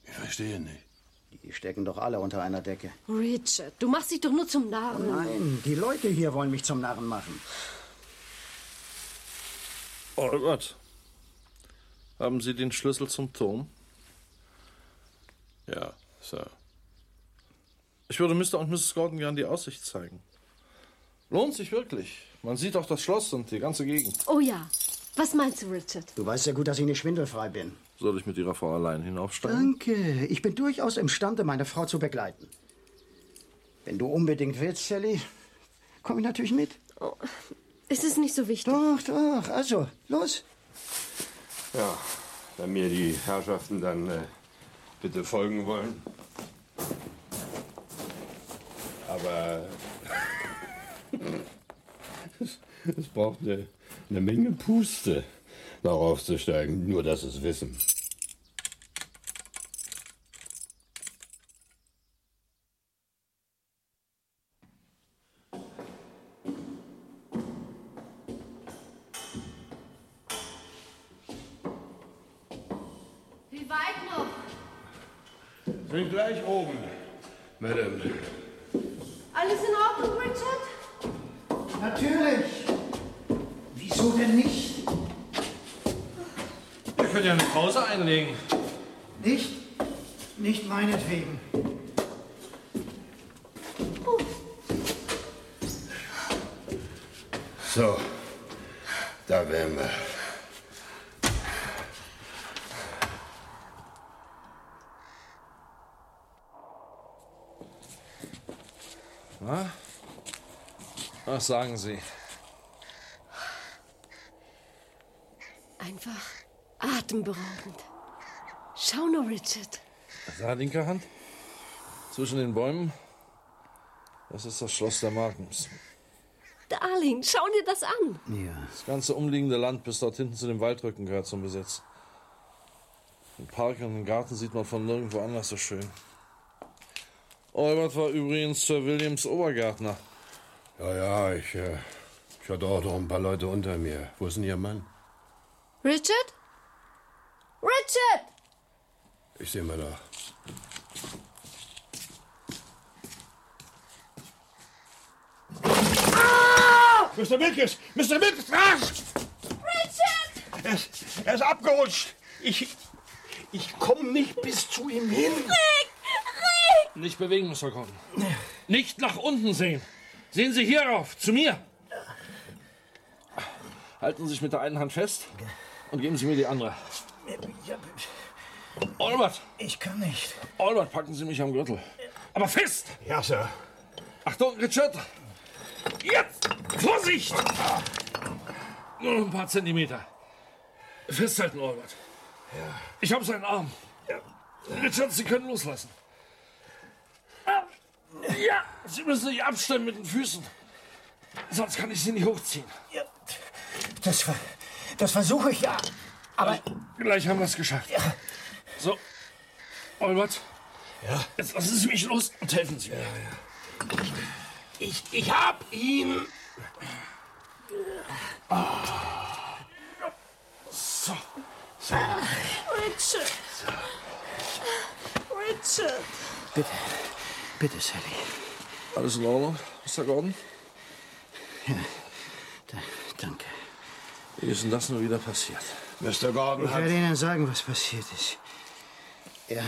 Ich verstehe nicht. Die stecken doch alle unter einer Decke. Richard, du machst dich doch nur zum Narren. Oh nein, die Leute hier wollen mich zum Narren machen. Albert, haben Sie den Schlüssel zum Turm? Ja, Sir. Ich würde Mr. und Mrs. Gordon gern die Aussicht zeigen. Lohnt sich wirklich. Man sieht auch das Schloss und die ganze Gegend. Oh ja. Was meinst du, Richard? Du weißt ja gut, dass ich nicht schwindelfrei bin. Soll ich mit Ihrer Frau allein hinaufsteigen? Danke. Ich bin durchaus imstande, meine Frau zu begleiten. Wenn du unbedingt willst, Sally, komme ich natürlich mit. Oh, ist es nicht so wichtig? Doch, doch. Also, los. Ja, wenn mir die Herrschaften dann äh, bitte folgen wollen. Aber es, es braucht eine, eine Menge Puste, darauf zu steigen. Nur, dass es wissen. Pause einlegen. Nicht? Nicht meinetwegen. So, da wären wir. Na? Was sagen Sie? Einfach atemberaubend. Schau nur, Richard. Da, linke Hand. Zwischen den Bäumen. Das ist das Schloss der Markens. Darling, schau dir das an. Ja. Das ganze umliegende Land bis dort hinten zu dem Waldrücken gehört zum Besitz. Den Park und den Garten sieht man von nirgendwo anders so schön. Albert war übrigens Sir Williams Obergärtner. Ja, ja, ich, äh, ich hatte auch noch ein paar Leute unter mir. Wo ist denn Ihr Mann? Richard? Richard! Ich sehe mal nach. Mr. Wilkes! Mr. Wilkes! Rasch! Richard! Er ist, er ist abgerutscht. Ich, ich komme nicht bis zu ihm hin. Rick! Rick! Nicht bewegen, Mr. Gordon. Nicht nach unten sehen. Sehen Sie hierauf, zu mir. Halten Sie sich mit der einen Hand fest und geben Sie mir die andere. Albert! Ich kann nicht. Albert, packen Sie mich am Gürtel. Aber fest! Ja, Sir. Achtung, Richard! Jetzt! Vorsicht! Nur noch ein paar Zentimeter. Festhalten, Albert. Ja. Ich habe seinen Arm. Richard, Sie können loslassen. Ja, Sie müssen sich abstemmen mit den Füßen. Sonst kann ich Sie nicht hochziehen. Ja. Das, das versuche ich ja. Aber Gleich haben wir es geschafft. So, Albert. Ja. Jetzt lassen Sie mich los und helfen Sie mir. ich, ich hab ihn. So. so. Richard! Richard! Bitte, bitte, Sally. Alles in Ordnung, Mr. Gordon? Ja, da, danke. Wie ist denn das nur wieder passiert? Mr. Gordon Ich hat... werde Ihnen sagen, was passiert ist. Er.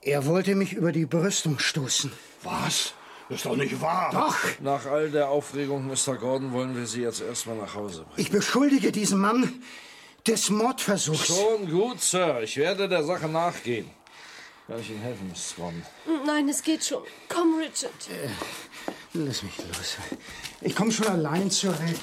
Er wollte mich über die Brüstung stoßen. Was? Das ist doch nicht wahr. Doch! Nach all der Aufregung, Mr. Gordon, wollen wir Sie jetzt erstmal nach Hause bringen. Ich beschuldige diesen Mann des Mordversuchs. Schon gut, Sir. Ich werde der Sache nachgehen. Kann ich Ihnen helfen, Mrs. Gordon? Nein, es geht schon. Komm, Richard. Lass mich los. Ich komme schon allein zurecht.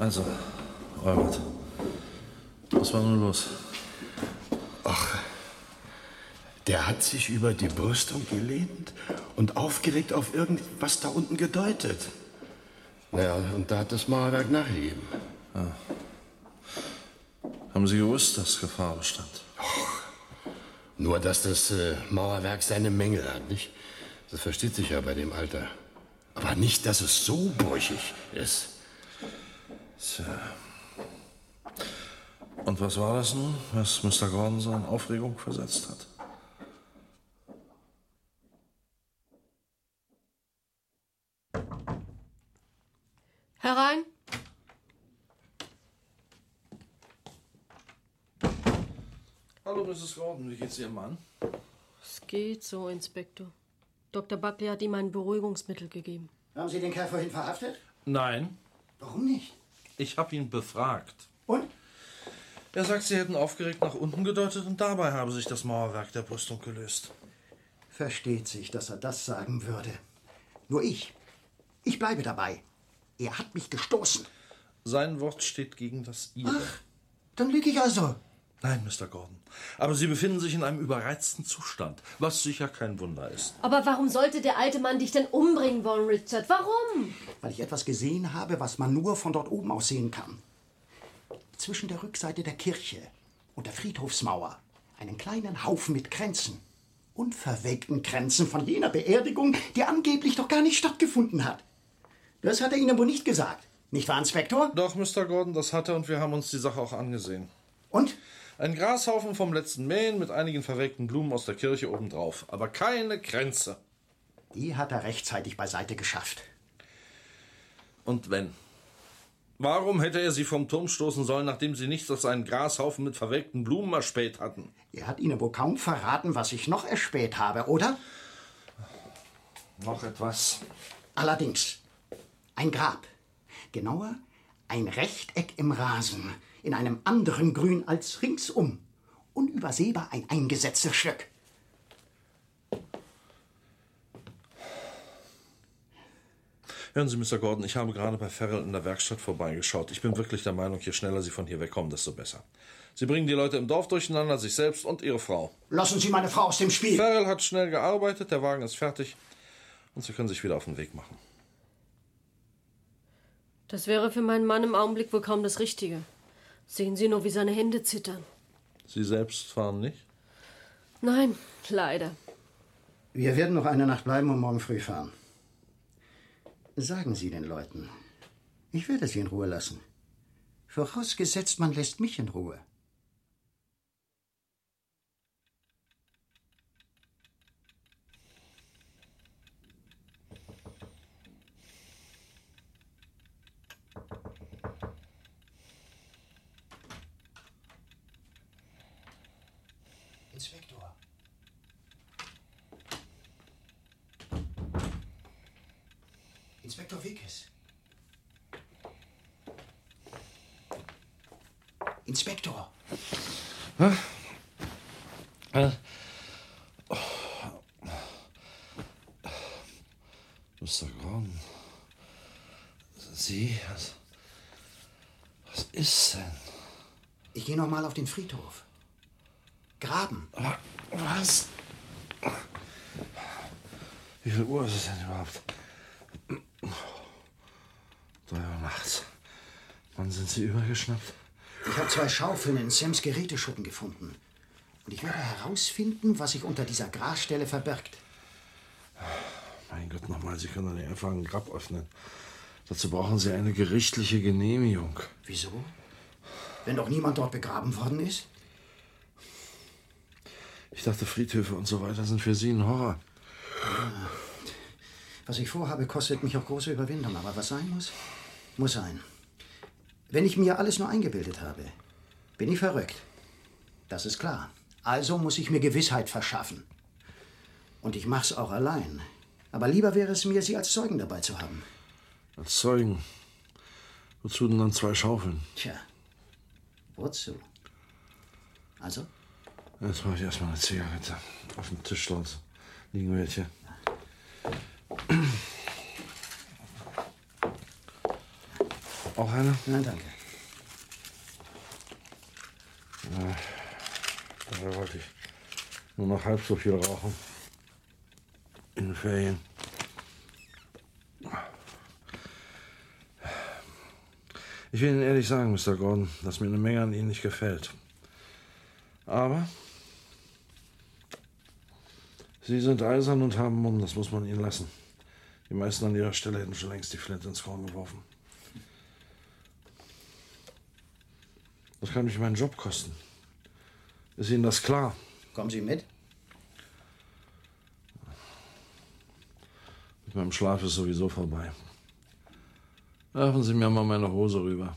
Also, Albert. Was war nun los? Ach, der hat sich über die Brüstung gelehnt und aufgeregt auf irgendwas da unten gedeutet. Naja, und da hat das Mauerwerk nachgegeben. Ah. Haben Sie gewusst, dass Gefahr bestand? Nur, dass das äh, Mauerwerk seine Mängel hat, nicht? Das versteht sich ja bei dem Alter. Aber nicht, dass es so brüchig ist. Tja. Und was war das nun, was Mr. Gordon so in Aufregung versetzt hat? Hallo, Mrs. Gordon. Wie geht's Ihrem Mann? Es geht so, Inspektor. Dr. Buckley hat ihm ein Beruhigungsmittel gegeben. Haben Sie den Kerl vorhin verhaftet? Nein. Warum nicht? Ich habe ihn befragt. Und? Er sagt, Sie hätten aufgeregt nach unten gedeutet und dabei habe sich das Mauerwerk der Brüstung gelöst. Versteht sich, dass er das sagen würde. Nur ich. Ich bleibe dabei. Er hat mich gestoßen. Sein Wort steht gegen das Ihre. Dann lüge ich also. Nein, Mr. Gordon. Aber Sie befinden sich in einem überreizten Zustand, was sicher kein Wunder ist. Aber warum sollte der alte Mann dich denn umbringen wollen, Richard? Warum? Weil ich etwas gesehen habe, was man nur von dort oben aus sehen kann. Zwischen der Rückseite der Kirche und der Friedhofsmauer einen kleinen Haufen mit Kränzen. Unverwelkten Kränzen von jener Beerdigung, die angeblich doch gar nicht stattgefunden hat. Das hat er Ihnen wohl nicht gesagt. Nicht wahr, Inspektor? Doch, Mr. Gordon, das hat er und wir haben uns die Sache auch angesehen. Und? Ein Grashaufen vom letzten Mähen mit einigen verwelkten Blumen aus der Kirche obendrauf. Aber keine Kränze. Die hat er rechtzeitig beiseite geschafft. Und wenn? Warum hätte er sie vom Turm stoßen sollen, nachdem sie nichts als einen Grashaufen mit verwelkten Blumen erspäht hatten? Er hat Ihnen wohl kaum verraten, was ich noch erspäht habe, oder? Noch etwas. Allerdings. Ein Grab. Genauer, ein Rechteck im Rasen. In einem anderen Grün als ringsum. Unübersehbar ein eingesetztes Stück. Hören Sie, Mr. Gordon, ich habe gerade bei Farrell in der Werkstatt vorbeigeschaut. Ich bin wirklich der Meinung, je schneller Sie von hier wegkommen, desto besser. Sie bringen die Leute im Dorf durcheinander, sich selbst und Ihre Frau. Lassen Sie meine Frau aus dem Spiel. Farrell hat schnell gearbeitet, der Wagen ist fertig und Sie können sich wieder auf den Weg machen. Das wäre für meinen Mann im Augenblick wohl kaum das Richtige. Sehen Sie nur, wie seine Hände zittern. Sie selbst fahren nicht? Nein, leider. Wir werden noch eine Nacht bleiben und morgen früh fahren. Sagen Sie den Leuten. Ich werde Sie in Ruhe lassen. Vorausgesetzt, man lässt mich in Ruhe. Inspektor. Inspektor Wickes. Inspektor. Hä? Äh. Oh. Mr. Gordon. Sie? Was, was ist denn? Ich gehe noch mal auf den Friedhof. Graben. Was? Wie viel Uhr ist es denn überhaupt? Drei Uhr nachts. Wann sind Sie übergeschnappt? Ich habe zwei Schaufeln in Sams Geräteschuppen gefunden. Und ich werde herausfinden, was sich unter dieser Grasstelle verbirgt. Mein Gott, nochmal, Sie können doch nicht einfach einen Grab öffnen. Dazu brauchen Sie eine gerichtliche Genehmigung. Wieso? Wenn doch niemand dort begraben worden ist? Ich dachte, Friedhöfe und so weiter sind für Sie ein Horror. Was ich vorhabe, kostet mich auch große Überwindung. Aber was sein muss, muss sein. Wenn ich mir alles nur eingebildet habe, bin ich verrückt. Das ist klar. Also muss ich mir Gewissheit verschaffen. Und ich mach's auch allein. Aber lieber wäre es mir, Sie als Zeugen dabei zu haben. Als Zeugen. Wozu denn dann zwei Schaufeln? Tja, wozu? Also? Jetzt mache ich erstmal eine Zigarette. Auf dem Tisch dort liegen welche. Auch eine? Nein, danke. Ja, dabei wollte ich nur noch halb so viel rauchen. In den Ferien. Ich will Ihnen ehrlich sagen, Mr. Gordon, dass mir eine Menge an Ihnen nicht gefällt. Aber Sie sind eisern und haben Mumm, das muss man Ihnen lassen. Die meisten an Ihrer Stelle hätten schon längst die Flinte ins Korn geworfen. Das kann mich meinen Job kosten. Ist Ihnen das klar? Kommen Sie mit? Mit meinem Schlaf ist sowieso vorbei. Werfen Sie mir mal meine Hose rüber.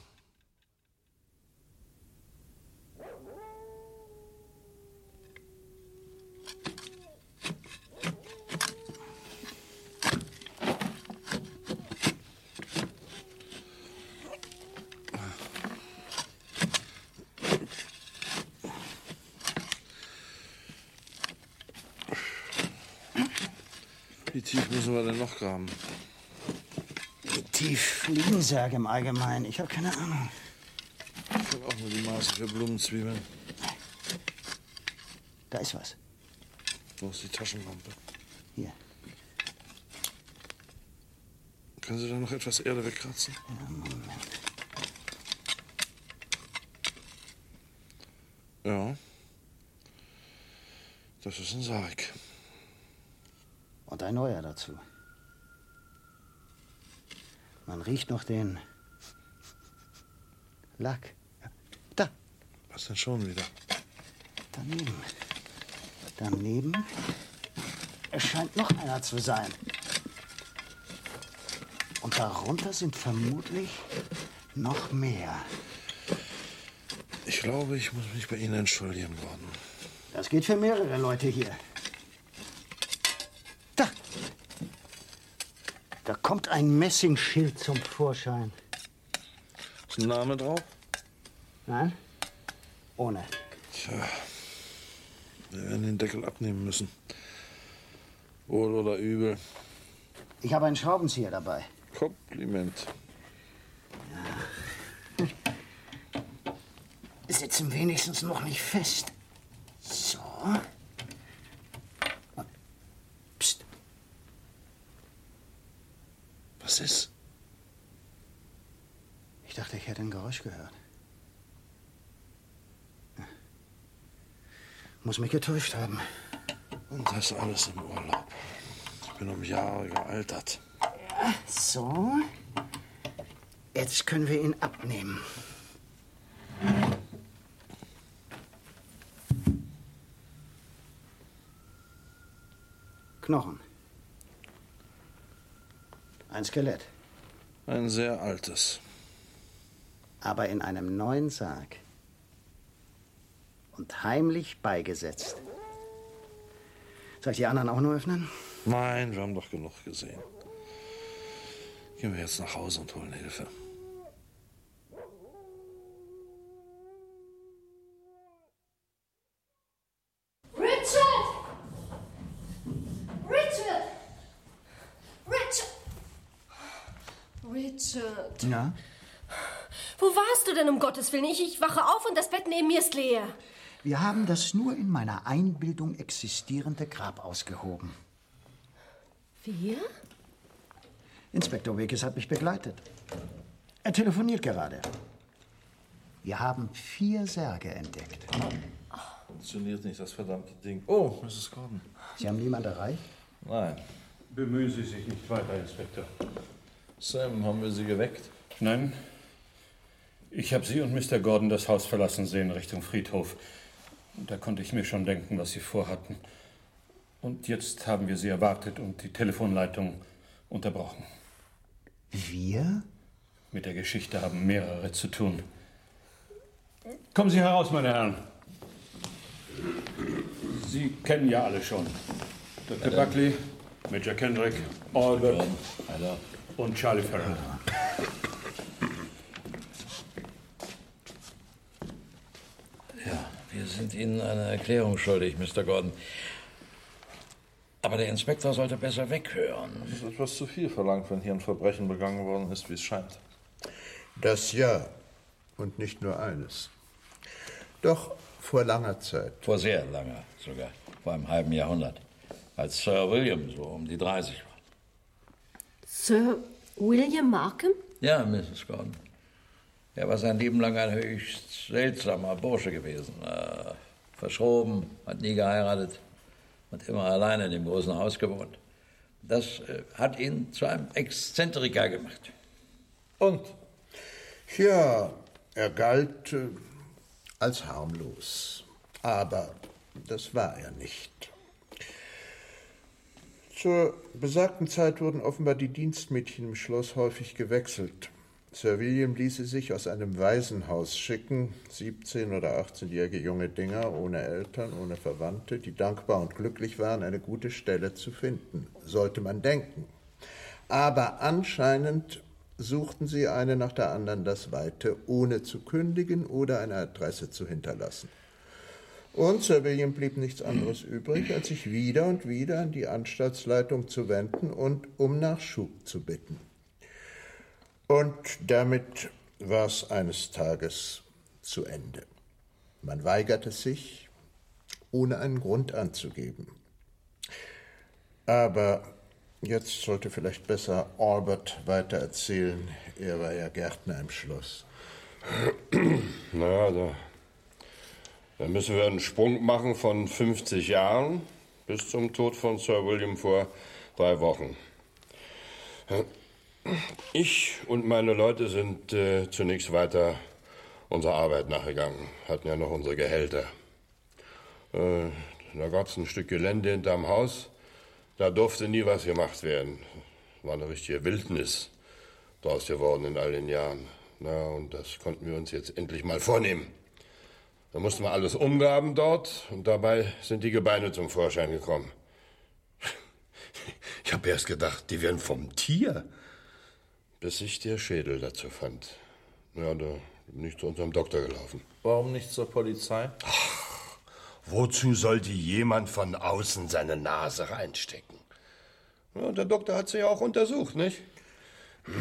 Tief müssen wir denn noch graben? Wie tief liegen Särge im Allgemeinen? Ich habe keine Ahnung. Ich habe auch nur die Maße für Blumenzwiebeln. Da ist was. Wo ist die Taschenlampe? Hier. Können Sie da noch etwas Erde wegkratzen? Ja, Moment. Ja. Das ist ein Sarg. Ein neuer dazu. Man riecht noch den Lack. Da. Was denn schon wieder? Daneben. Daneben erscheint noch einer zu sein. Und darunter sind vermutlich noch mehr. Ich glaube, ich muss mich bei Ihnen entschuldigen, Gordon. Das geht für mehrere Leute hier. Da. Da kommt ein Messingschild zum Vorschein. Ist ein Name drauf? Nein? Ohne. Tja, wir werden den Deckel abnehmen müssen. Wohl oder übel. Ich habe einen Schraubenzieher dabei. Kompliment. Sitzen wenigstens noch nicht fest. So. Psst. Was ist? Ich dachte, Geräusch gehört. Muss mich getäuscht haben. Und das alles im Urlaub. Ich bin um Jahre gealtert. So. Jetzt können wir ihn abnehmen. Knochen. Ein Skelett. Ein sehr altes. Aber in einem neuen Sarg. Und heimlich beigesetzt. Soll ich die anderen auch nur öffnen? Nein, wir haben doch genug gesehen. Gehen wir jetzt nach Hause und holen Hilfe. Richard! Richard! Richard! Richard! Ja? Wo warst du denn um Gottes Willen? Ich, ich wache auf und das Bett neben mir ist leer. Wir haben das nur in meiner Einbildung existierende Grab ausgehoben. Wir? Inspektor Wekes hat mich begleitet. Er telefoniert gerade. Wir haben vier Särge entdeckt. Funktioniert nicht, das verdammte Ding. Oh, Mrs. Gordon. Sie haben niemand erreicht? Nein. Bemühen Sie sich nicht weiter, Inspektor. Sam, haben wir Sie geweckt? Nein. Ich habe Sie und Mr. Gordon das Haus verlassen sehen Richtung Friedhof. Da konnte ich mir schon denken, was Sie vorhatten. Und jetzt haben wir Sie erwartet und die Telefonleitung unterbrochen. Wir? Mit der Geschichte haben mehrere zu tun. Kommen Sie heraus, meine Herren. Sie kennen ja alle schon. Dr. Hallo. Buckley, Major Kendrick, Albert und Charlie Farrell. Ja, wir sind Ihnen eine Erklärung schuldig, Mr. Gordon. Aber der Inspektor sollte besser weghören. Das ist etwas zu viel verlangt, wenn hier ein Verbrechen begangen worden ist, wie es scheint. Das ja. Und nicht nur eines. Doch vor langer Zeit. Vor sehr langer sogar. Vor einem halben Jahrhundert. Als Sir William so um die 30 war. Sir William Markham? Ja, Mrs. Gordon. Er war sein Leben lang ein höchst seltsamer Bursche gewesen. Äh, verschroben, hat nie geheiratet, hat immer alleine in dem großen Haus gewohnt. Das äh, hat ihn zu einem Exzentriker gemacht. Und? Ja, er galt äh, als harmlos. Aber das war er nicht. Zur besagten Zeit wurden offenbar die Dienstmädchen im Schloss häufig gewechselt. Sir William ließe sich aus einem Waisenhaus schicken, 17- oder 18-jährige junge Dinger ohne Eltern, ohne Verwandte, die dankbar und glücklich waren, eine gute Stelle zu finden, sollte man denken. Aber anscheinend suchten sie eine nach der anderen das Weite, ohne zu kündigen oder eine Adresse zu hinterlassen. Und Sir William blieb nichts anderes übrig, als sich wieder und wieder an die Anstaltsleitung zu wenden und um Nachschub zu bitten. Und damit war es eines Tages zu Ende. Man weigerte sich, ohne einen Grund anzugeben. Aber jetzt sollte vielleicht besser Albert weitererzählen. Er war ja Gärtner im Schloss. Naja, da, da müssen wir einen Sprung machen von 50 Jahren bis zum Tod von Sir William vor drei Wochen. Ich und meine Leute sind äh, zunächst weiter unserer Arbeit nachgegangen, hatten ja noch unsere Gehälter. Äh, da gab es ein Stück Gelände hinterm Haus, da durfte nie was gemacht werden. War eine richtige Wildnis draus geworden in all den Jahren. Na, und das konnten wir uns jetzt endlich mal vornehmen. Da mussten wir alles umgraben dort und dabei sind die Gebeine zum Vorschein gekommen. Ich habe erst gedacht, die wären vom Tier. Bis ich der Schädel dazu fand. Ja, da bin ich zu unserem Doktor gelaufen. Warum nicht zur Polizei? Wozu sollte jemand von außen seine Nase reinstecken? Ja, der Doktor hat sie ja auch untersucht, nicht?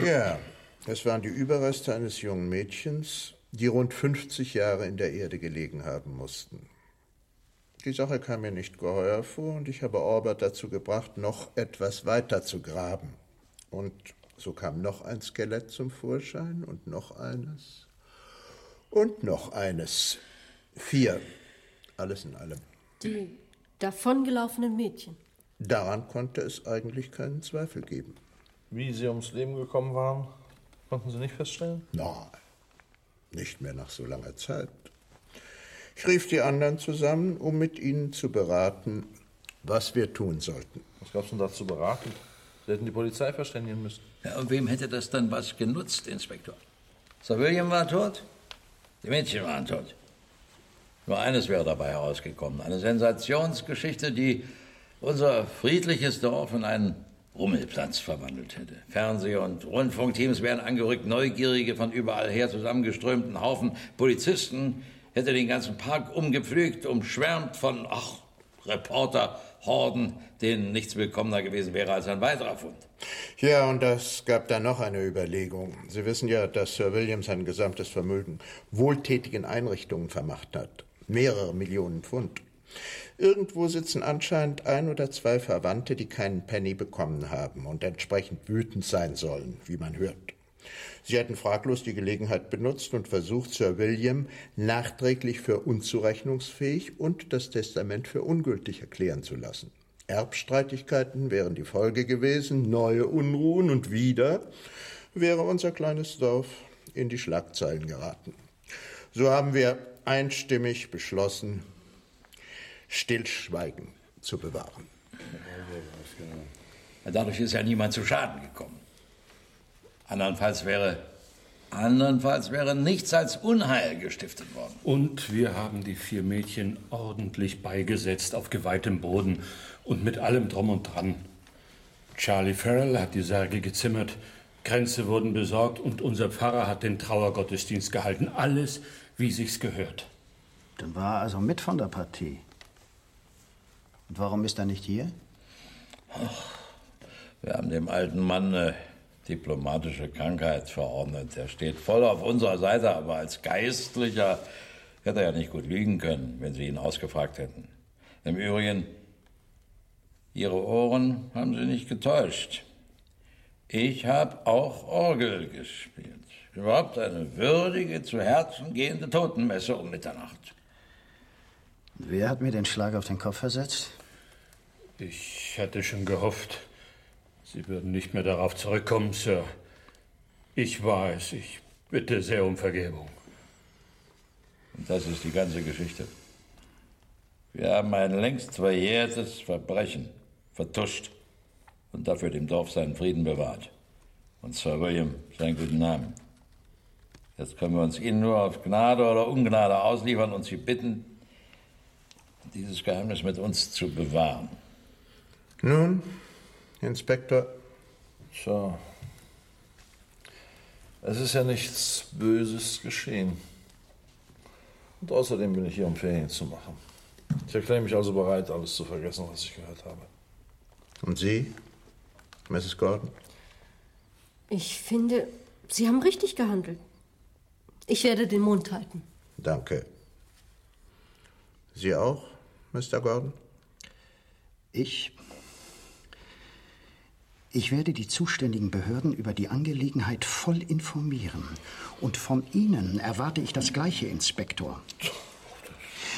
Ja, es waren die Überreste eines jungen Mädchens, die rund 50 Jahre in der Erde gelegen haben mussten. Die Sache kam mir nicht geheuer vor und ich habe Orbert dazu gebracht, noch etwas weiter zu graben. Und so kam noch ein Skelett zum Vorschein und noch eines und noch eines. Vier, alles in allem. Die davongelaufenen Mädchen. Daran konnte es eigentlich keinen Zweifel geben. Wie sie ums Leben gekommen waren, konnten Sie nicht feststellen? Nein, nicht mehr nach so langer Zeit. Ich rief die anderen zusammen, um mit ihnen zu beraten, was wir tun sollten. Was gab's denn da zu beraten? Sie hätten die Polizei verständigen müssen. Ja, und wem hätte das dann was genutzt, Inspektor? Sir William war tot, die Mädchen waren tot. Nur eines wäre dabei herausgekommen. Eine Sensationsgeschichte, die unser friedliches Dorf in einen Rummelplatz verwandelt hätte. Fernseh- und Rundfunkteams wären angerückt, Neugierige von überall her zusammengeströmten Haufen Polizisten hätte den ganzen Park umgepflügt, umschwärmt von, ach, Reporterhorden, denen nichts willkommener gewesen wäre als ein weiterer Fund. Ja, und das gab dann noch eine Überlegung. Sie wissen ja, dass Sir William sein gesamtes Vermögen wohltätigen Einrichtungen vermacht hat. Mehrere Millionen Pfund. Irgendwo sitzen anscheinend ein oder zwei Verwandte, die keinen Penny bekommen haben und entsprechend wütend sein sollen, wie man hört. Sie hätten fraglos die Gelegenheit benutzt und versucht, Sir William nachträglich für unzurechnungsfähig und das Testament für ungültig erklären zu lassen. Erbstreitigkeiten wären die Folge gewesen, neue Unruhen und wieder wäre unser kleines Dorf in die Schlagzeilen geraten. So haben wir einstimmig beschlossen, Stillschweigen zu bewahren. Dadurch ist ja niemand zu Schaden gekommen. Andernfalls wäre, andernfalls wäre nichts als Unheil gestiftet worden. Und wir haben die vier Mädchen ordentlich beigesetzt auf geweihtem Boden und mit allem drum und dran. Charlie Farrell hat die Särge gezimmert, Kränze wurden besorgt und unser Pfarrer hat den Trauergottesdienst gehalten. Alles, wie sich's gehört. Dann war er also mit von der Partie. Und warum ist er nicht hier? Wir haben dem alten Mann eine diplomatische Krankheit verordnet. Er steht voll auf unserer Seite, aber als Geistlicher hätte er ja nicht gut lügen können, wenn Sie ihn ausgefragt hätten. Im Übrigen, Ihre Ohren haben Sie nicht getäuscht. Ich habe auch Orgel gespielt. Überhaupt eine würdige, zu Herzen gehende Totenmesse um Mitternacht. Wer hat mir den Schlag auf den Kopf versetzt? Ich hatte schon gehofft, Sie würden nicht mehr darauf zurückkommen, Sir. Ich war es. Ich bitte sehr um Vergebung. Und das ist die ganze Geschichte. Wir haben ein längst verjährtes Verbrechen vertuscht und dafür dem Dorf seinen Frieden bewahrt. Und Sir William seinen guten Namen. Jetzt können wir uns Ihnen nur auf Gnade oder Ungnade ausliefern und Sie bitten, dieses Geheimnis mit uns zu bewahren. Nun, Inspektor. Tja. Es ist ja nichts Böses geschehen. Und außerdem bin ich hier, um Ferien zu machen. Ich erkläre mich also bereit, alles zu vergessen, was ich gehört habe. Und Sie, Mrs. Gordon? Ich finde, Sie haben richtig gehandelt. Ich werde den Mund halten. Danke. Sie auch, Mr. Gordon? Ich. Ich werde die zuständigen Behörden über die Angelegenheit voll informieren. Und von Ihnen erwarte ich das Gleiche, Inspektor.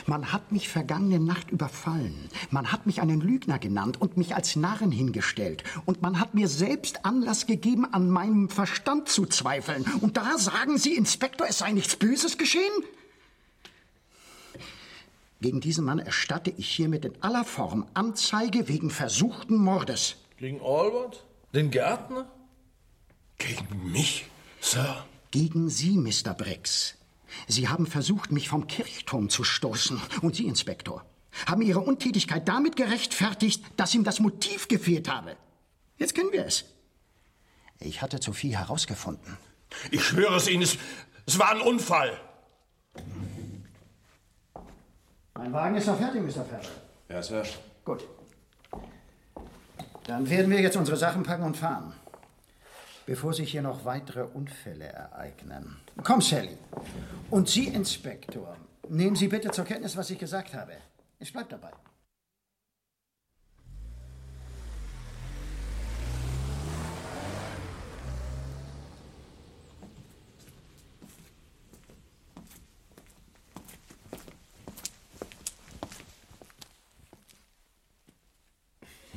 Man hat mich vergangene Nacht überfallen. Man hat mich einen Lügner genannt und mich als Narren hingestellt. Und man hat mir selbst Anlass gegeben, an meinem Verstand zu zweifeln. Und da sagen Sie, Inspektor, es sei nichts Böses geschehen? Gegen diesen Mann erstatte ich hiermit in aller Form Anzeige wegen versuchten Mordes. Gegen Albert? Den Gärtner? Gegen mich, Sir? Gegen Sie, Mr. Briggs. Sie haben versucht, mich vom Kirchturm zu stoßen. Und Sie, Inspektor, haben Ihre Untätigkeit damit gerechtfertigt, dass ihm das Motiv gefehlt habe. Jetzt kennen wir es. Ich hatte zu viel herausgefunden. Ich schwöre es Ihnen, es, es war ein Unfall. Mein Wagen ist noch fertig, Mr. Farrell. Ja, Sir. Gut. Dann werden wir jetzt unsere Sachen packen und fahren. Bevor sich hier noch weitere Unfälle ereignen. Komm, Sally. Und Sie, Inspektor, nehmen Sie bitte zur Kenntnis, was ich gesagt habe. Es bleibt dabei.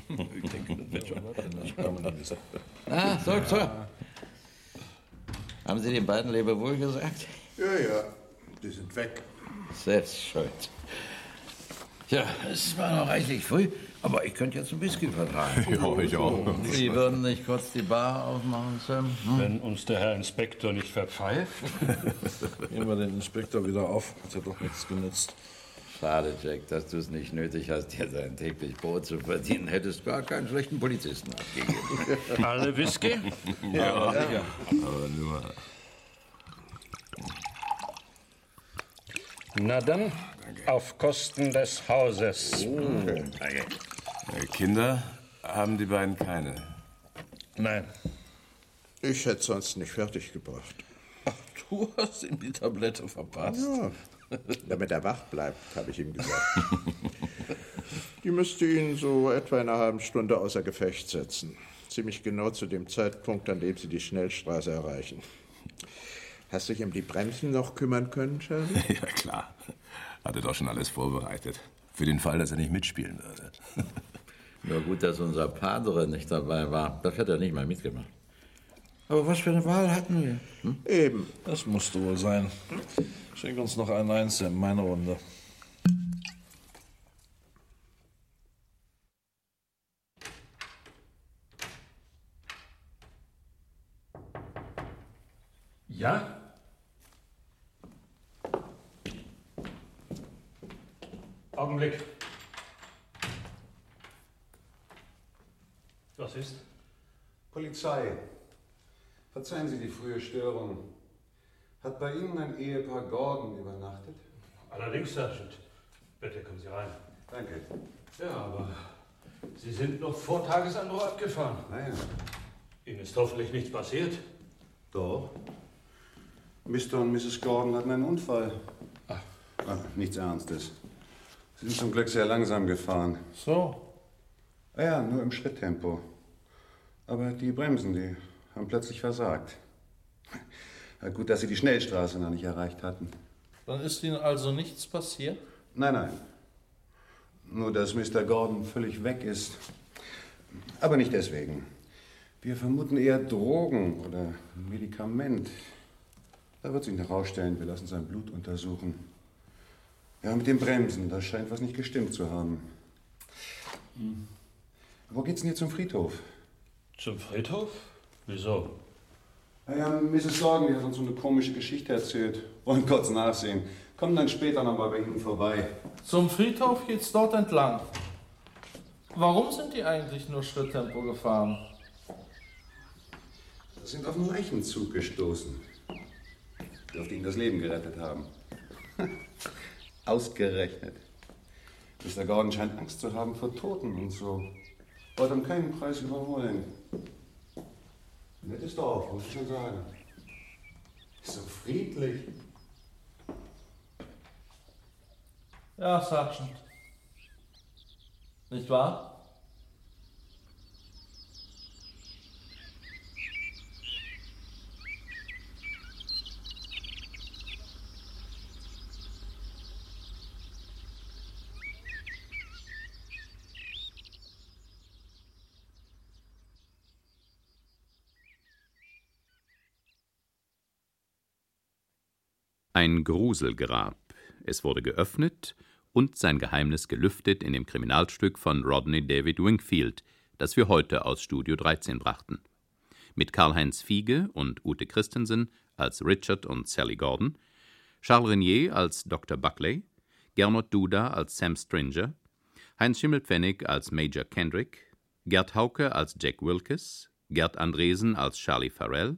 Ich denke, das wird schon. Ah, so, so. Haben Sie den beiden Lebewohl gesagt? Ja, ja, die sind weg. Selbst schuld. Ja, es war noch reichlich früh, aber ich könnte jetzt ein Whisky vertragen. Ja, ich auch. Sie würden nicht kurz die Bar aufmachen, Sam? Hm? Wenn uns der Herr Inspektor nicht verpfeift. Nehmen wir den Inspektor wieder auf. Hat ja doch nichts genützt. Schade, Jack, dass du es nicht nötig hast, dir dein täglich Brot zu verdienen. Hättest gar keinen schlechten Polizisten abgegeben. Alle Whisky? Ja, sicher. Aber nur. Na dann, auf Kosten des Hauses. Äh, Kinder haben die beiden keine. Nein. Ich hätte sonst nicht fertig gebracht. Du hast ihm die Tablette verpasst. Ja, damit er wach bleibt, habe ich ihm gesagt. Die müsste ihn so etwa in einer halben Stunde außer Gefecht setzen. Ziemlich genau zu dem Zeitpunkt, an dem Sie die Schnellstraße erreichen. Hast du dich um die Bremsen noch kümmern können, Charlie? Ja, klar. Hatte doch schon alles vorbereitet. Für den Fall, dass er nicht mitspielen würde. Nur gut, dass unser Padre nicht dabei war. Das hätte er nicht mal mitgemacht. Aber was für eine Wahl hatten wir? Hm? Eben. Das musste wohl sein. Schenk uns noch einen Eins, Sam, meine Runde. Ja? Augenblick. Was ist? Polizei. Verzeihen Sie die frühe Störung. Hat bei Ihnen ein Ehepaar Gordon übernachtet? Allerdings, Sergeant. Bitte kommen Sie rein. Danke. Ja, aber Sie sind noch vor Tagesanbruch abgefahren. Naja. Ihnen ist hoffentlich nichts passiert. Doch. Mr. und Mrs. Gordon hatten einen Unfall. Ach. nichts Ernstes. Sie sind zum Glück sehr langsam gefahren. So? Ja, nur im Schritttempo. Aber die Bremsen, die haben plötzlich versagt. Ja, gut, dass Sie die Schnellstraße noch nicht erreicht hatten. Dann ist Ihnen also nichts passiert? Nein, nein. Nur, dass Mr. Gordon völlig weg ist. Aber nicht deswegen. Wir vermuten eher Drogen oder Medikament. Da wird sich noch herausstellen, wir lassen sein Blut untersuchen. Ja, mit den Bremsen, da scheint was nicht gestimmt zu haben. Hm. Wo geht's denn hier zum Friedhof? Zum Friedhof? Wieso? Naja, Mrs. Gordon, die hat uns so eine komische Geschichte erzählt. Wollen kurz nachsehen. Kommen dann später noch mal bei Ihnen vorbei. Zum Friedhof geht's dort entlang. Warum sind die eigentlich nur Schritttempo gefahren? Sie sind auf einen Leichenzug gestoßen. Dürfte Ihnen das Leben gerettet haben. Ausgerechnet. Mr. Gordon scheint Angst zu haben vor Toten und so. Wollte um keinen Preis überholen. Nettes Dorf, muss ich schon sagen. So friedlich. Ja, Sergeant. Nicht wahr? Ein Gruselgrab. Es wurde geöffnet und sein Geheimnis gelüftet in dem Kriminalstück von Rodney David Wingfield, das wir heute aus Studio 13 brachten. Mit Karl-Heinz Fiege und Ute Christensen als Richard und Sally Gordon, Charles Renier als Dr. Buckley, Gernot Duda als Sam Stringer, Heinz Schimmelpfennig als Major Kendrick, Gerd Hauke als Jack Wilkes, Gerd Andresen als Charlie Farrell,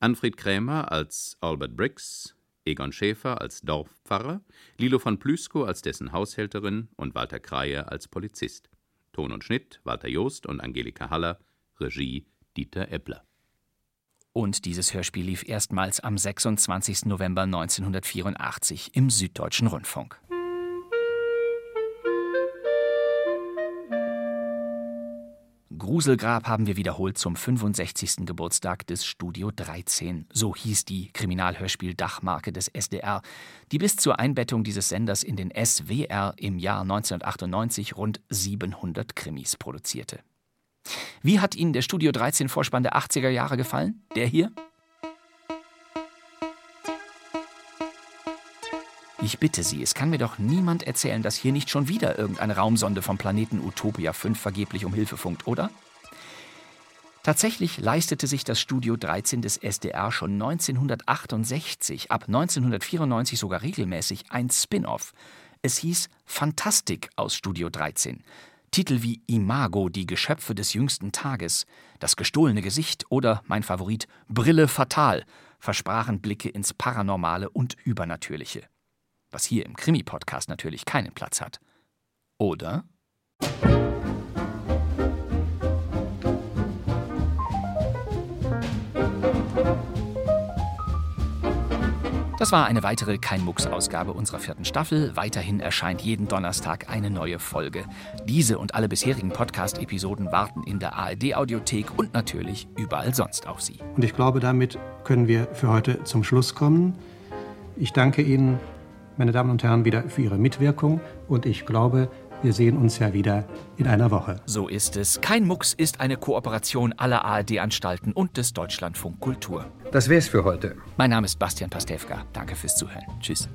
Anfred Krämer als Albert Briggs, Egon Schäfer als Dorfpfarrer, Lilo von Plüskow als dessen Haushälterin und Walter Kreie als Polizist. Ton und Schnitt Walter Joost und Angelika Haller, Regie Dieter Eppler. Und dieses Hörspiel lief erstmals am 26. November 1984 im Süddeutschen Rundfunk. Gruselgrab haben wir wiederholt zum 65. Geburtstag des Studio 13. So hieß die Kriminalhörspiel-Dachmarke des SDR, die bis zur Einbettung dieses Senders in den SWR im Jahr 1998 rund 700 Krimis produzierte. Wie hat Ihnen der Studio 13 Vorspann der 80er Jahre gefallen? Der hier? Ich bitte Sie, es kann mir doch niemand erzählen, dass hier nicht schon wieder irgendeine Raumsonde vom Planeten Utopia 5 vergeblich um Hilfe funkt, oder? Tatsächlich leistete sich das Studio 13 des SDR schon 1968, ab 1994 sogar regelmäßig ein Spin-off. Es hieß Fantastik aus Studio 13. Titel wie Imago, die Geschöpfe des jüngsten Tages, Das gestohlene Gesicht oder mein Favorit Brille fatal versprachen Blicke ins Paranormale und Übernatürliche was hier im Krimi-Podcast natürlich keinen Platz hat. Oder? Das war eine weitere Kein-Mucks-Ausgabe unserer vierten Staffel. Weiterhin erscheint jeden Donnerstag eine neue Folge. Diese und alle bisherigen Podcast-Episoden warten in der ARD-Audiothek und natürlich überall sonst auf Sie. Und ich glaube, damit können wir für heute zum Schluss kommen. Ich danke Ihnen meine Damen und Herren, wieder für Ihre Mitwirkung und ich glaube, wir sehen uns ja wieder in einer Woche. So ist es. Kein Mucks ist eine Kooperation aller ARD-Anstalten und des Deutschlandfunk Kultur. Das wär's für heute. Mein Name ist Bastian Pastewka. Danke fürs Zuhören. Tschüss.